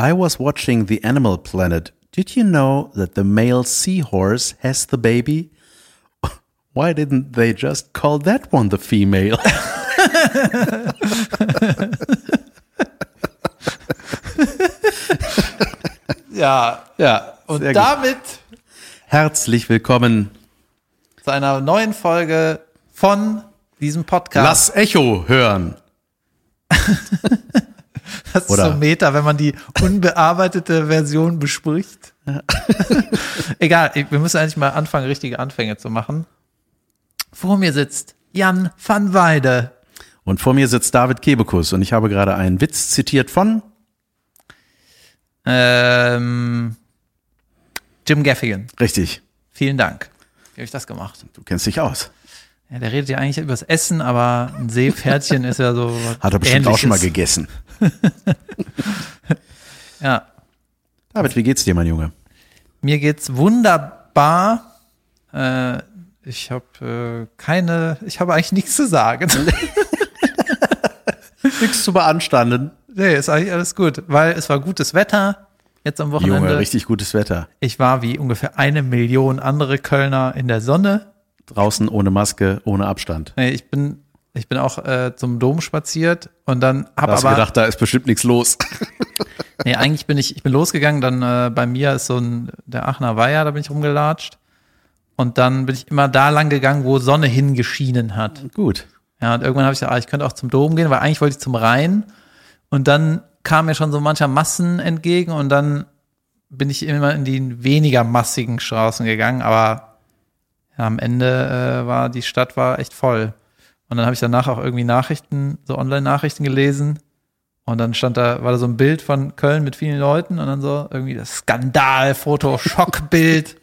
I was watching the Animal Planet. Did you know that the male seahorse has the baby? Why didn't they just call that one the female? Ja, ja, und sehr gut. damit Herzlich willkommen. zu einer neuen Folge von diesem Podcast. Lass Echo hören. das ist oder- so Meta, wenn man die unbearbeitete Version bespricht. Egal, wir müssen eigentlich mal anfangen, richtige Anfänge zu machen. Vor mir sitzt Jan van Weide. Und vor mir sitzt David Kebekus und ich habe gerade einen Witz zitiert von Ähm, Jim Gaffigan. Richtig, Vielen Dank. Wie habe ich das gemacht? du kennst dich aus. Ja, der redet ja eigentlich übers Essen, aber ein Seepferdchen ist ja so. was Hat er bestimmt auch schon mal Ähnliches. gegessen. Ja, David, wie geht's dir, mein Junge? Mir geht's wunderbar. Äh, ich habe äh, keine, ich habe eigentlich nichts zu sagen. Nichts zu beanstanden. nee, ist eigentlich alles gut, weil es war gutes Wetter jetzt am Wochenende. Junge, richtig gutes Wetter. Ich war wie ungefähr eine Million andere Kölner in der Sonne. Draußen ohne Maske, ohne Abstand. Nee, ich bin, ich bin auch äh, zum Dom spaziert und dann Da habe aber, gedacht, da ist bestimmt nichts los. nee, eigentlich bin ich, ich bin losgegangen, dann äh, bei mir ist so ein, der Aachener Weiher, da bin ich rumgelatscht. Und dann bin ich immer da lang gegangen, wo Sonne hingeschienen hat. Gut. Ja, und irgendwann habe ich gesagt, ah, ich könnte auch zum Dom gehen, weil eigentlich wollte ich zum Rhein. Und dann kam mir schon so mancher Massen entgegen und dann bin ich immer in die weniger massigen Straßen gegangen, aber ja, am Ende äh, war die Stadt war echt voll. Und dann habe ich danach auch irgendwie Nachrichten, so Online-Nachrichten gelesen. Und dann stand da, war da so ein Bild von Köln mit vielen Leuten und dann so irgendwie das Skandalfoto, Schockbild.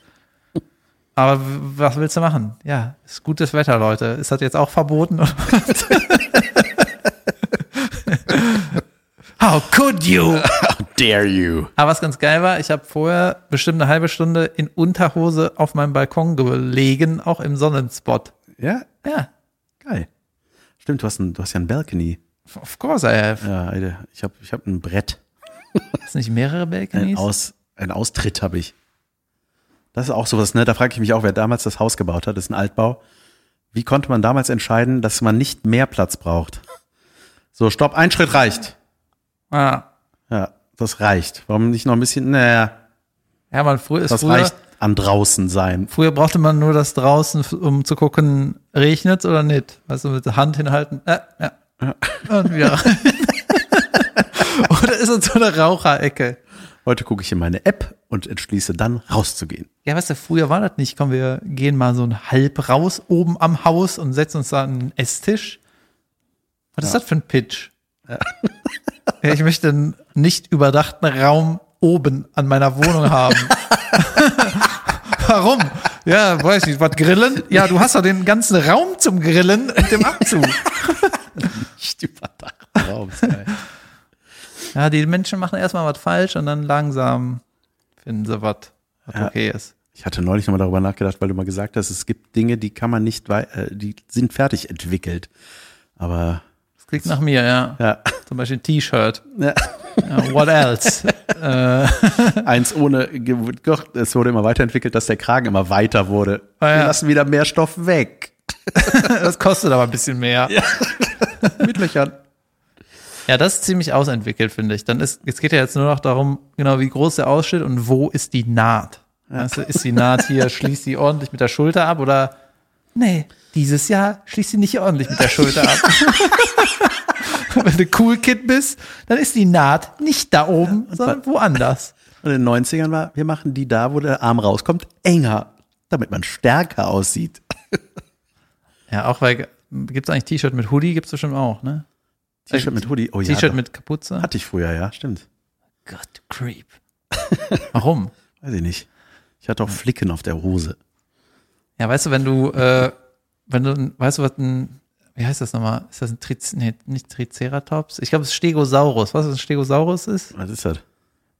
Aber was willst du machen? Ja, ist gutes Wetter, Leute. Ist das jetzt auch verboten? How could you? Dare you. Aber was ganz geil war, ich habe vorher bestimmt eine halbe Stunde in Unterhose auf meinem Balkon gelegen, auch im Sonnenspot. Ja, Ja, geil. Stimmt, du hast, ein, du hast ja ein Balcony. of course I have. Ja, Alter, ich habe ich hab ein Brett. Ist nicht mehrere Ein, Balconies? Aus, ein Austritt habe ich. Das ist auch sowas, ne? Da frage ich mich auch, wer damals das Haus gebaut hat. Das ist ein Altbau. Wie konnte man damals entscheiden, dass man nicht mehr Platz braucht? So, stopp, ein Schritt reicht. Ah. Ja, das reicht. Warum nicht noch ein bisschen? Naja, Ja, man, früher ist das früher, reicht an draußen sein. früher brauchte man nur das draußen, um zu gucken, regnet oder nicht. Weißt du, mit der Hand hinhalten, äh, ja. Und wieder rein. Oder ist es so eine Raucherecke? Heute gucke ich in meine App und entschließe dann rauszugehen. Ja, weißt du, früher war das nicht. Komm, wir gehen mal so ein halb raus oben am Haus und setzen uns da an einen Esstisch. Was ist das für ein Pitch? Ja, ich möchte einen nicht überdachten Raum oben an meiner Wohnung haben. Warum? Ja, weiß nicht, was grillen? Ja, du hast doch den ganzen Raum zum Grillen und dem Abzug. Nicht überdacht. Raum. Ja, die Menschen machen erstmal was falsch und dann langsam finden sie was, was Ja. okay ist. Ich hatte neulich nochmal darüber nachgedacht, weil du mal gesagt hast, es gibt Dinge, die kann man nicht, äh, die sind fertig entwickelt. Aber Das klingt nach mir, ja. ja, Zum Beispiel ein T-Shirt. ja. Ja, what else? äh, eins ohne, es wurde immer weiterentwickelt, dass der Kragen immer weiter wurde. Ah, ja. Wir lassen wieder mehr Stoff weg. das kostet aber ein bisschen mehr. Ja. Mit Löchern. das ist ziemlich ausentwickelt, finde ich. Dann ist, es geht ja jetzt nur noch darum, genau wie groß der aussteht und wo ist die Naht. Weißt du, ist die Naht hier, schließt die ordentlich mit der Schulter ab oder nee, dieses Jahr schließt sie nicht ordentlich mit der Schulter ab. Wenn du Cool Kid bist, dann ist die Naht nicht da oben, sondern woanders. Und in den 90ern war, wir machen die da, wo der Arm rauskommt, enger, damit man stärker aussieht. Ja, auch weil, gibt's eigentlich T-Shirt mit Hoodie? Gibt's bestimmt auch, ne? T-Shirt mit Hoodie. Oh ja, T-Shirt mit Kapuze? hatte ich früher, ja, stimmt. Gott, du Creep. Warum? Weiß ich nicht. Ich hatte auch Flicken auf der Hose. Ja, weißt du, wenn du, äh, wenn du, weißt du, was ein, wie heißt das nochmal? Ist das ein Triz, nee, nicht Triceratops? Ich glaube, es ist Stegosaurus. Was ein Stegosaurus ist? Was ist das?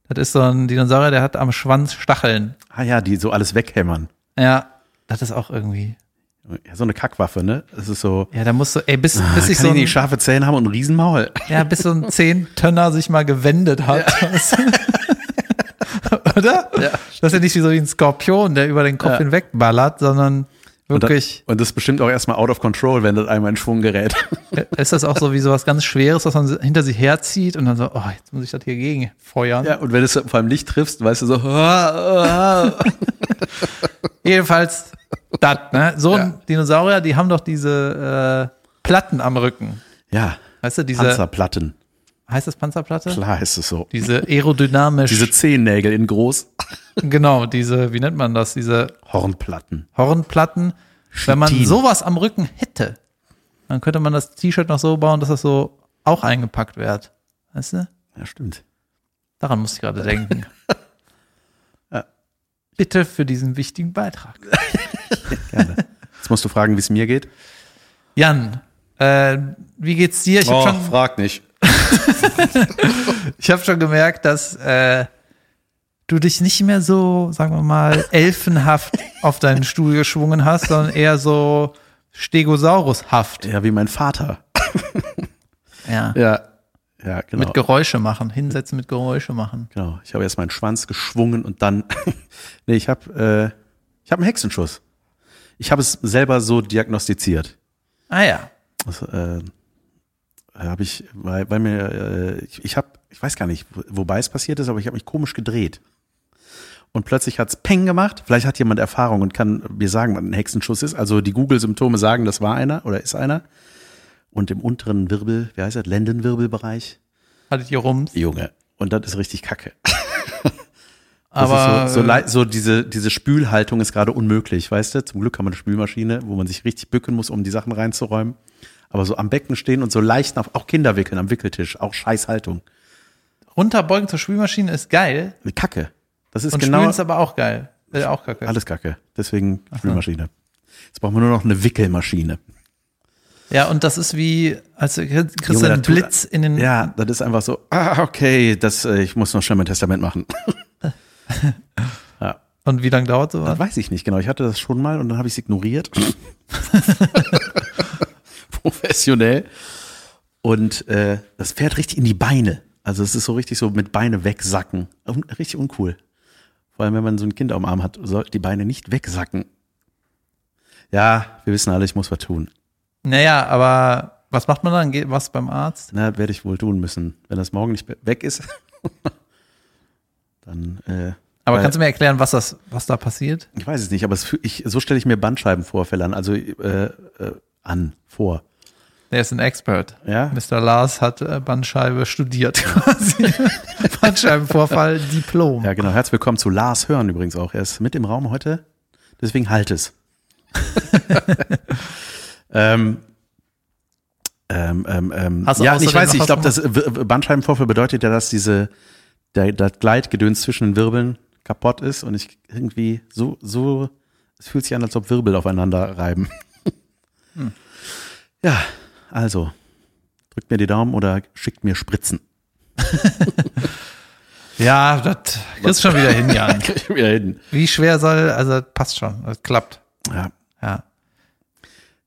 Das ist so ein Dinosaurier, der hat am Schwanz Stacheln. Ah ja, die so alles weghämmern. Ja, das ist auch irgendwie. Ja, so eine Kackwaffe, ne? Das ist so. Ja, da musst du, ey, bis, Ah, bis ich kann so die ein, scharfe Zähne haben und ein Riesenmaul. ja, bis so ein Zehntönner sich mal gewendet hat. Oder? Ja. Das ist ja nicht wie so wie ein Skorpion, der über den Kopf Ja. hinweg ballert, sondern Und, da, wirklich. und das ist bestimmt auch erstmal out of control, wenn das einmal in Schwung gerät. Ist das auch so wie so was ganz Schweres, was man hinter sich herzieht und dann so, oh, jetzt muss ich das hier gegen feuern. Ja, und wenn du es vor allem Licht triffst, weißt du so, ah, ah. Jedenfalls, das, ne? So ein Ja. Dinosaurier, die haben doch diese äh, Platten am Rücken. ja, Weißt du, diese, Panzerplatten. Heißt das Panzerplatte? Klar ist es so. Diese aerodynamisch, Diese Zehennägel in groß. genau, diese, wie nennt man das, diese Hornplatten. Hornplatten. Wenn man Chitin. sowas am Rücken hätte, dann könnte man das T-Shirt noch so bauen, dass das so auch eingepackt wird. Weißt du? Ja, stimmt. Daran musste ich gerade denken. Ja. Bitte für diesen wichtigen Beitrag. Gerne. Jetzt musst du fragen, wie es mir geht. Jan, äh, wie geht's dir? Ich habe schon, Oh, frag nicht. ich hab schon gemerkt, dass äh, du dich nicht mehr so, sagen wir mal, elfenhaft auf deinen Stuhl geschwungen hast, sondern eher so Stegosaurushaft. Ja, wie mein Vater. Ja. Ja, ja, genau. Mit Geräusche machen, hinsetzen mit Geräusche machen. genau. Ich habe erst meinen Schwanz geschwungen und dann, nee, ich habe, äh, ich habe einen Hexenschuss. Ich habe es selber so diagnostiziert. Ah ja. Das, äh, habe ich, weil, weil mir, äh, ich, ich habe, ich weiß gar nicht, wo- wobei es passiert ist, aber ich habe mich komisch gedreht. Und plötzlich hat's Peng gemacht. Vielleicht hat jemand Erfahrung und kann mir sagen, was ein Hexenschuss ist. Also die Google-Symptome sagen, das war einer oder ist einer. Und im unteren Wirbel, wie heißt das, Lendenwirbelbereich, Hattet ihr Rums? Junge. Und das ist richtig kacke. Aber so, so, so diese, diese Spülhaltung ist gerade unmöglich, weißt du? Zum Glück haben wir eine Spülmaschine, wo man sich richtig bücken muss, um die Sachen reinzuräumen. Aber so am Becken stehen und so leicht nach, auch Kinder wickeln am Wickeltisch, auch Scheißhaltung. runterbeugen zur Spülmaschine ist geil. Eine Kacke. Das ist Und genau spülen ist aber auch geil. Äh, auch kacke. alles Kacke. Deswegen Spülmaschine. Jetzt brauchen wir nur noch eine Wickelmaschine. Ja, und das ist wie, als du kriegst du einen Blitz in den. Ja, das ist einfach so, ah, okay, das, äh, ich muss noch schnell mein Testament machen. ja. Und wie lange dauert sowas? Das weiß ich nicht genau. Ich hatte das schon mal und dann habe ich es ignoriert. Professionell. Und äh, das fährt richtig in die Beine. Also es ist so richtig so mit Beine wegsacken. Un richtig uncool. Vor allem, wenn man so ein Kind am Arm hat, sollten die Beine nicht wegsacken. Ja, wir wissen alle, ich muss was tun. Naja, aber was macht man dann? Geht was beim Arzt? Na, das werde ich wohl tun müssen. Wenn das morgen nicht weg ist, dann äh, Aber Weil- kannst du mir erklären, was das, was da passiert? Ich weiß es nicht, aber es, ich, so stelle ich mir Bandscheibenvorfälle an, also äh, äh, an, vor. Der ist ein Expert. Ja? Mr. Lars hat äh, Bandscheibe studiert quasi. Bandscheibenvorfall, Diplom. Ja, genau. Herzlich willkommen zu Lars Hören übrigens auch. Er ist mit im Raum heute, deswegen halt es. ähm, ähm, ähm, ähm, Hast du ja, ich weiß ich glaube, das Bandscheibenvorfall bedeutet ja, dass diese der, das Gleitgedöns zwischen den Wirbeln kaputt ist und ich irgendwie so, so, es fühlt sich an, als ob Wirbel aufeinander reiben. Hm. Ja, also, drückt mir die Daumen oder schickt mir Spritzen. Ja, das kriegst schon wieder hin, Jan. Ich wieder hin. Wie schwer soll, also das passt schon, das klappt. Ja. Ja.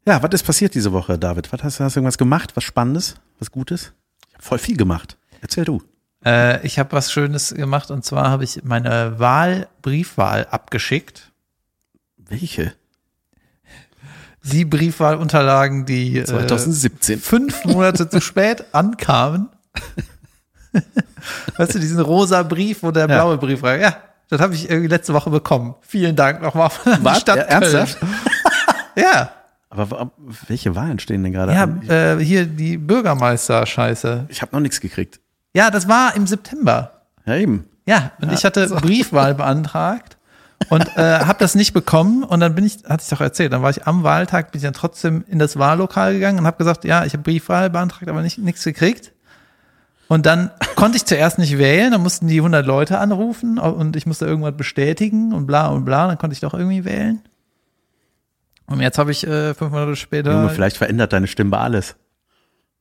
Ja, was ist passiert diese Woche, David? Was hast, hast du irgendwas gemacht? Was Spannendes? Was Gutes? Ich habe voll viel gemacht. Erzähl du. Äh, ich habe was Schönes gemacht und zwar habe ich meine Wahl, Briefwahl abgeschickt. Welche? Die Briefwahlunterlagen, die äh, 2017. fünf Monate zu spät ankamen. weißt du, diesen rosa Brief, wo der Ja. blaue Brief war. Ja, das habe ich irgendwie letzte Woche bekommen. Vielen Dank nochmal von der Was? Stadt Ja, ernsthaft? Ja, Aber welche Wahlen stehen denn gerade ja an? äh, hier die Bürgermeister-Scheiße. Ich habe noch nichts gekriegt. Ja, das war im September. Ja, eben. Ja, und ich hatte Briefwahl beantragt und äh, habe das nicht bekommen und dann bin ich, hatte ich doch erzählt, dann war ich am Wahltag, bin ich dann trotzdem in das Wahllokal gegangen und habe gesagt, ja, ich habe Briefwahl beantragt, aber nicht nichts gekriegt. Und dann konnte ich zuerst nicht wählen, dann mussten die 100 Leute anrufen und ich musste irgendwas bestätigen und bla und bla, dann konnte ich doch irgendwie wählen. Und jetzt habe ich äh, fünf Monate später Junge, vielleicht verändert deine Stimme alles.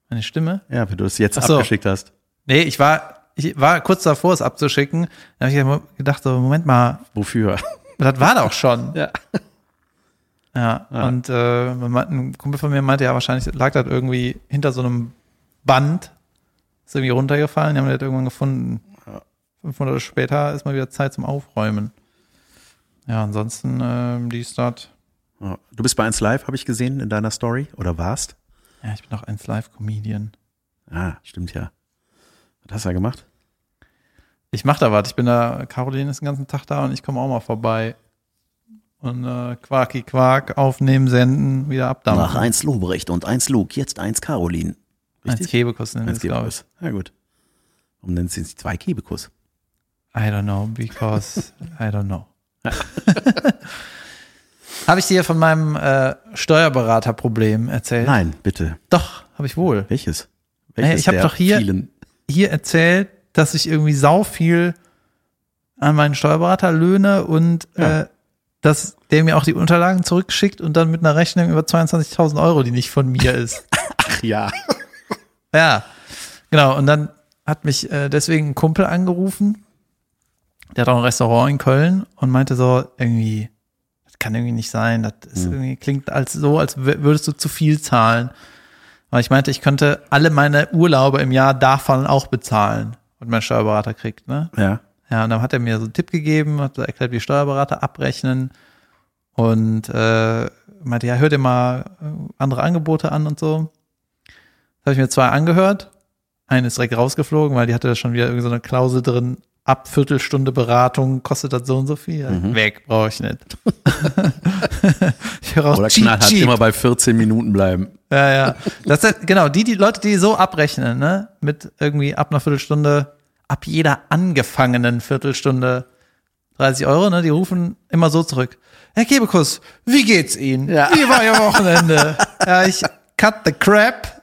meine Stimme. Ja, wenn du es jetzt so. abgeschickt hast. Nee, ich war, ich war kurz davor, es abzuschicken. Dann habe ich gedacht, so, Moment mal, Wofür? das war doch schon. Ja. Ja, Ja. und äh, ein Kumpel von mir meinte, ja, wahrscheinlich lag das irgendwie hinter so einem Band, ist irgendwie runtergefallen, die haben das irgendwann gefunden. Fünf Monate später ist mal wieder Zeit zum Aufräumen. Ja, ansonsten, ähm, die Stadt, Ja. Du bist bei 1 Live, habe ich gesehen, in deiner Story, oder warst? ja, ich bin auch ein Live-Comedian. Ah, stimmt ja. Was hast du da gemacht? Ich mach da was, ich bin da, Caroline ist den ganzen Tag da und ich komme auch mal vorbei. Und äh, Quarki Quark, aufnehmen, senden, wieder abdampfen. Nach 1 Lobrecht und 1 Luke, jetzt 1 Caroline. Eins Kebekus nennen Eins ich. Kebekus. Ja, gut. Warum nennt sie zwei Kebekus? I don't know, because I don't know. habe ich dir von meinem äh, Steuerberaterproblem erzählt? Nein, bitte. Doch, habe ich wohl. Welches? Naja, ich hab der doch hier- Vielen? Hier erzählt, dass ich irgendwie sau viel an meinen Steuerberater löhne und Ja. äh, dass der mir auch die Unterlagen zurückschickt und dann mit einer Rechnung über 22.000 Euro, die nicht von mir ist. Ach ja. Ja, genau. Und dann hat mich äh, deswegen ein Kumpel angerufen. Der hat auch ein Restaurant in Köln und meinte so irgendwie, das kann irgendwie nicht sein. Das ist irgendwie klingt als so, als wür- würdest du zu viel zahlen. Aber ich meinte, ich könnte alle meine Urlaube im Jahr davon auch bezahlen und mein Steuerberater kriegt, ne? Ja. Ja, und dann hat er mir so einen Tipp gegeben, hat so erklärt, wie Steuerberater abrechnen und äh, meinte, ja, hör dir mal äh, andere Angebote an und so. Das habe ich mir zwei angehört. Eine ist direkt rausgeflogen, weil die hatte da schon wieder irgendwie so eine Klausel drin, ab Viertelstunde Beratung kostet das so und so viel. Weg, brauche ich nicht. ich Oder cheap, knallhart cheap. immer bei 14 Minuten bleiben. Ja, ja. Das ist, genau, die, die Leute, die so abrechnen, ne, mit irgendwie ab einer Viertelstunde, ab jeder angefangenen Viertelstunde 30 Euro, ne, die rufen immer so zurück. Herr Kebekus, wie geht's Ihnen? Ja. Wie war Ihr Wochenende? ja, ich cut the crap.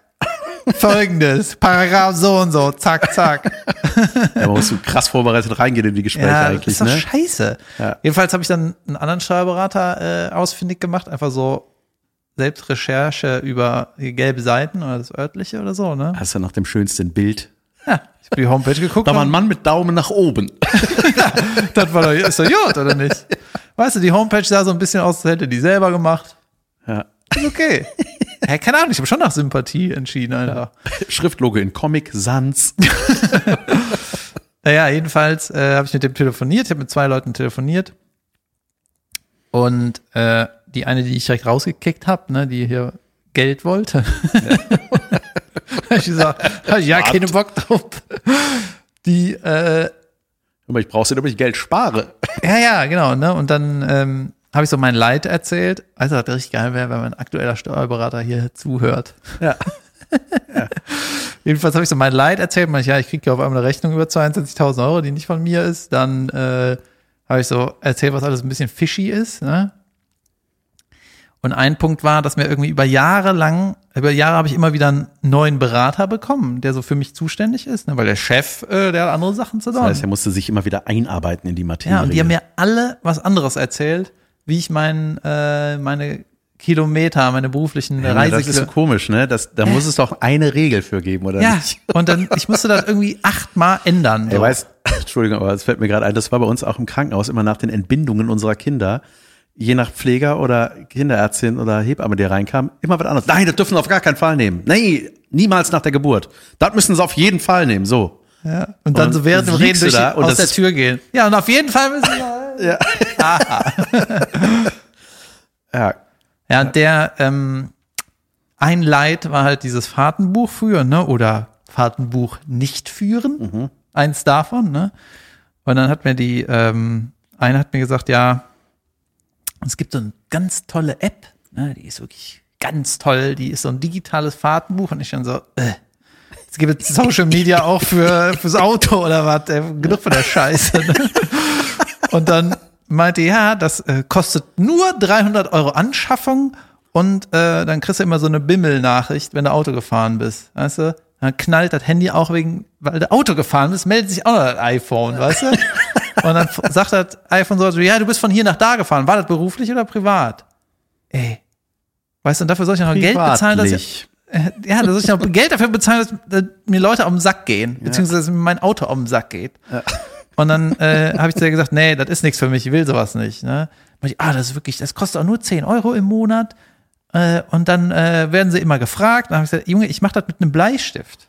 Folgendes, Paragraph so und so, zack, zack. Ja, man muss so krass vorbereitet reingehen in die Gespräche Ja, das eigentlich, ist doch ne? scheiße. Ja. Jedenfalls habe ich dann einen anderen Steuerberater äh, ausfindig gemacht, einfach so Selbstrecherche über gelbe Seiten oder das örtliche oder so, ne? Hast du nach dem schönsten Bild? Ja, ich habe die Homepage geguckt. Da war ein Mann mit Daumen nach oben. das war doch, ist doch gut, oder nicht? Weißt du, die Homepage sah so ein bisschen aus, als hätte die selber gemacht. Ja. Ist okay. Hä, keine Ahnung, ich habe schon nach Sympathie entschieden, Alter. Schriftlogo in Comic Sans. Naja, jedenfalls äh, habe ich mit dem telefoniert. Ich habe mit zwei Leuten telefoniert. Und äh, die eine, die ich direkt rausgekickt habe, ne, die hier Geld wollte. hab ich gesagt, hab ja, keine Bock drauf. Die, äh, Aber ich brauch's nicht, ob ich Geld spare. ja, ja, genau, ne? Und dann ähm, habe ich so mein Leid erzählt. Also, das richtig geil wäre, wenn mein aktueller Steuerberater hier zuhört. Ja. Jedenfalls habe ich so mein Leid erzählt. Meinte, ja, ich kriege ja auf einmal eine Rechnung über 22.000 Euro, die nicht von mir ist. Dann äh, habe ich so erzählt, was alles ein bisschen fishy ist. Ne? Und ein Punkt war, dass mir irgendwie über Jahre lang, über Jahre habe ich immer wieder einen neuen Berater bekommen, der so für mich zuständig ist, ne? weil der Chef, äh, der hat andere Sachen zu tun. Das heißt, er musste sich immer wieder einarbeiten in die Materie. ja, und die haben mir alle was anderes erzählt, wie ich mein, äh, meine Kilometer, meine beruflichen ja, das ist so komisch, ne? Das, da muss es doch eine Regel für geben, oder Ja, nicht? und dann, ich musste das irgendwie achtmal ändern. Er so. weiß, Entschuldigung, aber es fällt mir gerade ein, das war bei uns auch im Krankenhaus immer nach den Entbindungen unserer Kinder. Je nach Pfleger oder Kinderärztin oder Hebamme, die reinkam, immer was anderes. Nein, das dürfen Sie auf gar keinen Fall nehmen. Nee, niemals nach der Geburt. Das müssen Sie auf jeden Fall nehmen. So. Ja, und dann Und so während dem Reden durch da aus der Tür gehen. Ja, und auf jeden Fall müssen wir. Ja, Ja, und der, ähm, ein Leid war halt dieses Fahrtenbuch führen, ne? Oder Fahrtenbuch nicht führen. Eins davon, ne? Und dann hat mir die, ähm, eine hat mir gesagt, ja, es gibt so eine ganz tolle App, ne? Die ist wirklich ganz toll. Die ist so ein digitales Fahrtenbuch und ich dann so, äh, es gibt Social Media auch für fürs Auto oder was? Äh, genug von der Scheiße. Ne? Und dann meinte, ja, das äh, kostet nur 300 Euro Anschaffung und äh, dann kriegst du immer so eine Bimmel-Nachricht, wenn du Auto gefahren bist, weißt du? Dann knallt das Handy auch wegen, weil du Auto gefahren bist, meldet sich auch noch das iPhone, weißt du? Und dann sagt das iPhone so, ja, du bist von hier nach da gefahren. War das beruflich oder privat? Ey. Weißt du, und dafür soll ich noch Geld bezahlen, dass ich, ja, da soll ich noch Geld dafür bezahlen, dass, dass mir Leute auf den Sack gehen, beziehungsweise dass mir mein Auto auf den Sack geht. Und dann äh, habe ich zu ihr gesagt, nee, das ist nichts für mich, ich will sowas nicht. Ne? Und ich, ah, das ist wirklich, das kostet auch nur 10 Euro im Monat. Äh, und dann äh, werden sie immer gefragt. Dann habe ich gesagt, Junge, ich mache das mit einem Bleistift.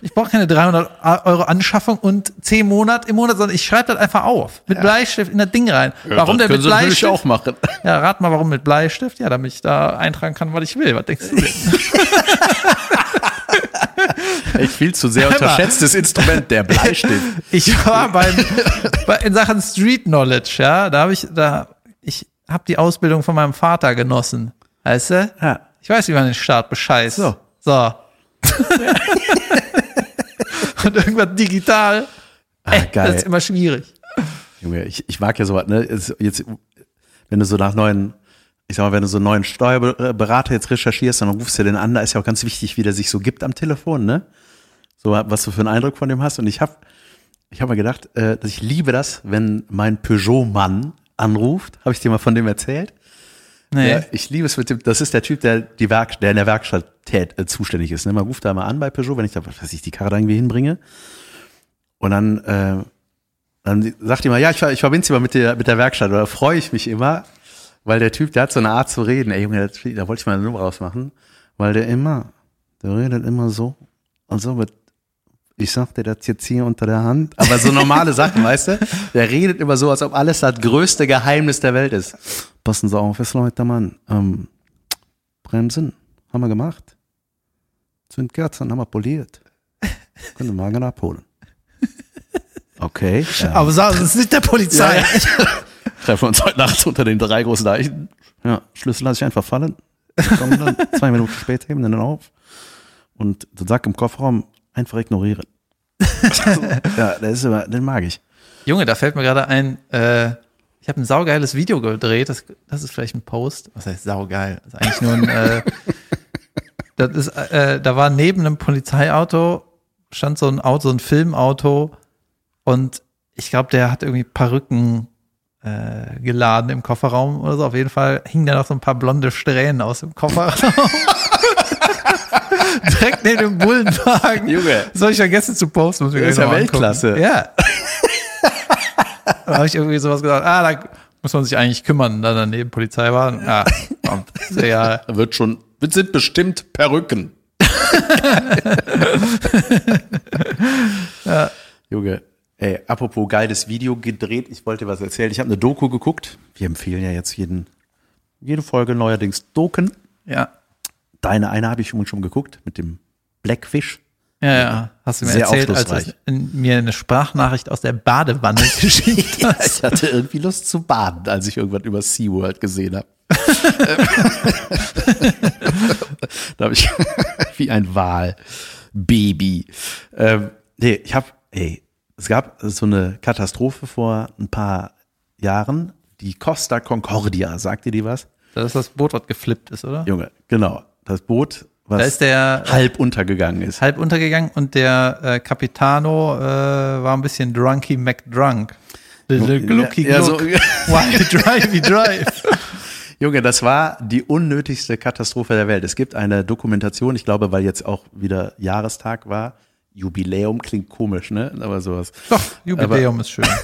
Ich brauche keine 300 Euro Anschaffung und 10 Monat im Monat, sondern ich schreibe das einfach auf. Mit Bleistift in das Ding rein. warum denn mit sie Bleistift? auch machen. Ja, rat mal, warum mit Bleistift? Ja, damit ich da eintragen kann, was ich will. Was denkst du denn? Echt viel zu sehr unterschätztes Instrument, der Bleistift. Ich war beim, bei, in Sachen Street Knowledge, ja, da habe ich, da, ich habe die Ausbildung von meinem Vater genossen. Weißt du? Ja. Ich weiß, wie man den Staat bescheißt. So. So. Und irgendwas digital, Ah, das geil. ist immer schwierig. Junge, ich, ich mag ja sowas, ne? Jetzt, wenn du so nach neuen, ich sag mal, wenn du so einen neuen Steuerberater jetzt recherchierst, dann rufst du den an, da ist ja auch ganz wichtig, wie der sich so gibt am Telefon, ne? So, was du für einen Eindruck von dem hast. Und ich habe ich hab mir gedacht, äh, dass ich liebe das, wenn mein Peugeot-Mann anruft. Habe ich dir mal von dem erzählt? Nee. Ja, ich liebe es mit dem, das ist der Typ, der, die Werk, der in der Werkstatt tät, äh, zuständig ist. Ne? Man ruft da mal an bei Peugeot, wenn ich da, was weiß ich, die Karre da irgendwie hinbringe. Und dann, äh, dann sagt die mal, ja, ich, ich verbinde sie mal mit der, mit der Werkstatt. Oder freue ich mich immer, weil der Typ, der hat so eine Art zu reden. Ey, Junge, das, da wollte ich mal eine Nummer rausmachen. Weil der immer, der redet immer so und so mit, ich sag dir das jetzt hier unter der Hand. Aber so normale Sachen, weißt du? Der redet immer so, als ob alles das größte Geheimnis der Welt ist. Passen Sie auf, ist Leute, Mann. Ähm, Bremsen haben wir gemacht. Zündkerzen haben wir poliert. Können Sie morgen abholen. Okay. Ja. Aber sagen Sie es nicht der Polizei. Ja, ja. Treffen wir uns heute Nacht unter den drei großen Eichen. Ja, Schlüssel lasse ich einfach fallen. Kommen dann zwei Minuten später heben dann auf. Und den Sack im Kofferraum einfach ignorieren. ja, das ist immer, den mag ich. Junge, da fällt mir gerade ein, äh, ich habe ein saugeiles Video gedreht, das, das ist vielleicht ein Post. Was heißt saugeil? Das ist eigentlich nur ein, äh, das ist, äh, da war neben einem Polizeiauto, stand so ein Auto, so ein Filmauto und ich glaube, der hat irgendwie Perücken äh, geladen im Kofferraum oder so. Auf jeden Fall hingen da noch so ein paar blonde Strähnen aus dem Kofferraum. Direkt neben dem Bullenwagen. Junge. Habe ich vergessen zu posten. Muss ich Das ist ja angucken. Weltklasse. Ja. da habe ich irgendwie sowas gesagt, ah, da muss man sich eigentlich kümmern, da daneben Polizei war. Ja, kommt. Egal. Wird schon, sind bestimmt Perücken. Junge, ey, apropos geiles Video gedreht, ich wollte was erzählen. Ich habe eine Doku geguckt. Wir empfehlen ja jetzt jeden, jede Folge neuerdings Doken. Ja. Deine eine habe ich schon schon geguckt mit dem Blackfish. Ja, ja. Hast du mir Sehr erzählt, als in- mir eine Sprachnachricht aus der Badewanne geschickt Ja, ich hatte irgendwie Lust zu baden, als ich irgendwas über SeaWorld gesehen habe. da habe ich wie ein Wal. Baby. Ähm, nee, ich habe, ey, es gab so eine Katastrophe vor ein paar Jahren. Die Costa Concordia, sagt ihr die was? Das ist das Boot, was geflippt ist, oder? Junge, genau. Das Boot, Da was ist der halb untergegangen ist. halb untergegangen und der äh, Capitano äh, war ein bisschen drunky McDrunk. Glucky Ja, so-. Why drive, drive. Junge, das war die unnötigste Katastrophe der Welt. Es gibt eine Dokumentation, ich glaube, weil jetzt auch wieder Jahrestag war. Jubiläum klingt komisch, ne? Aber sowas. Doch, Jubiläum ist schön.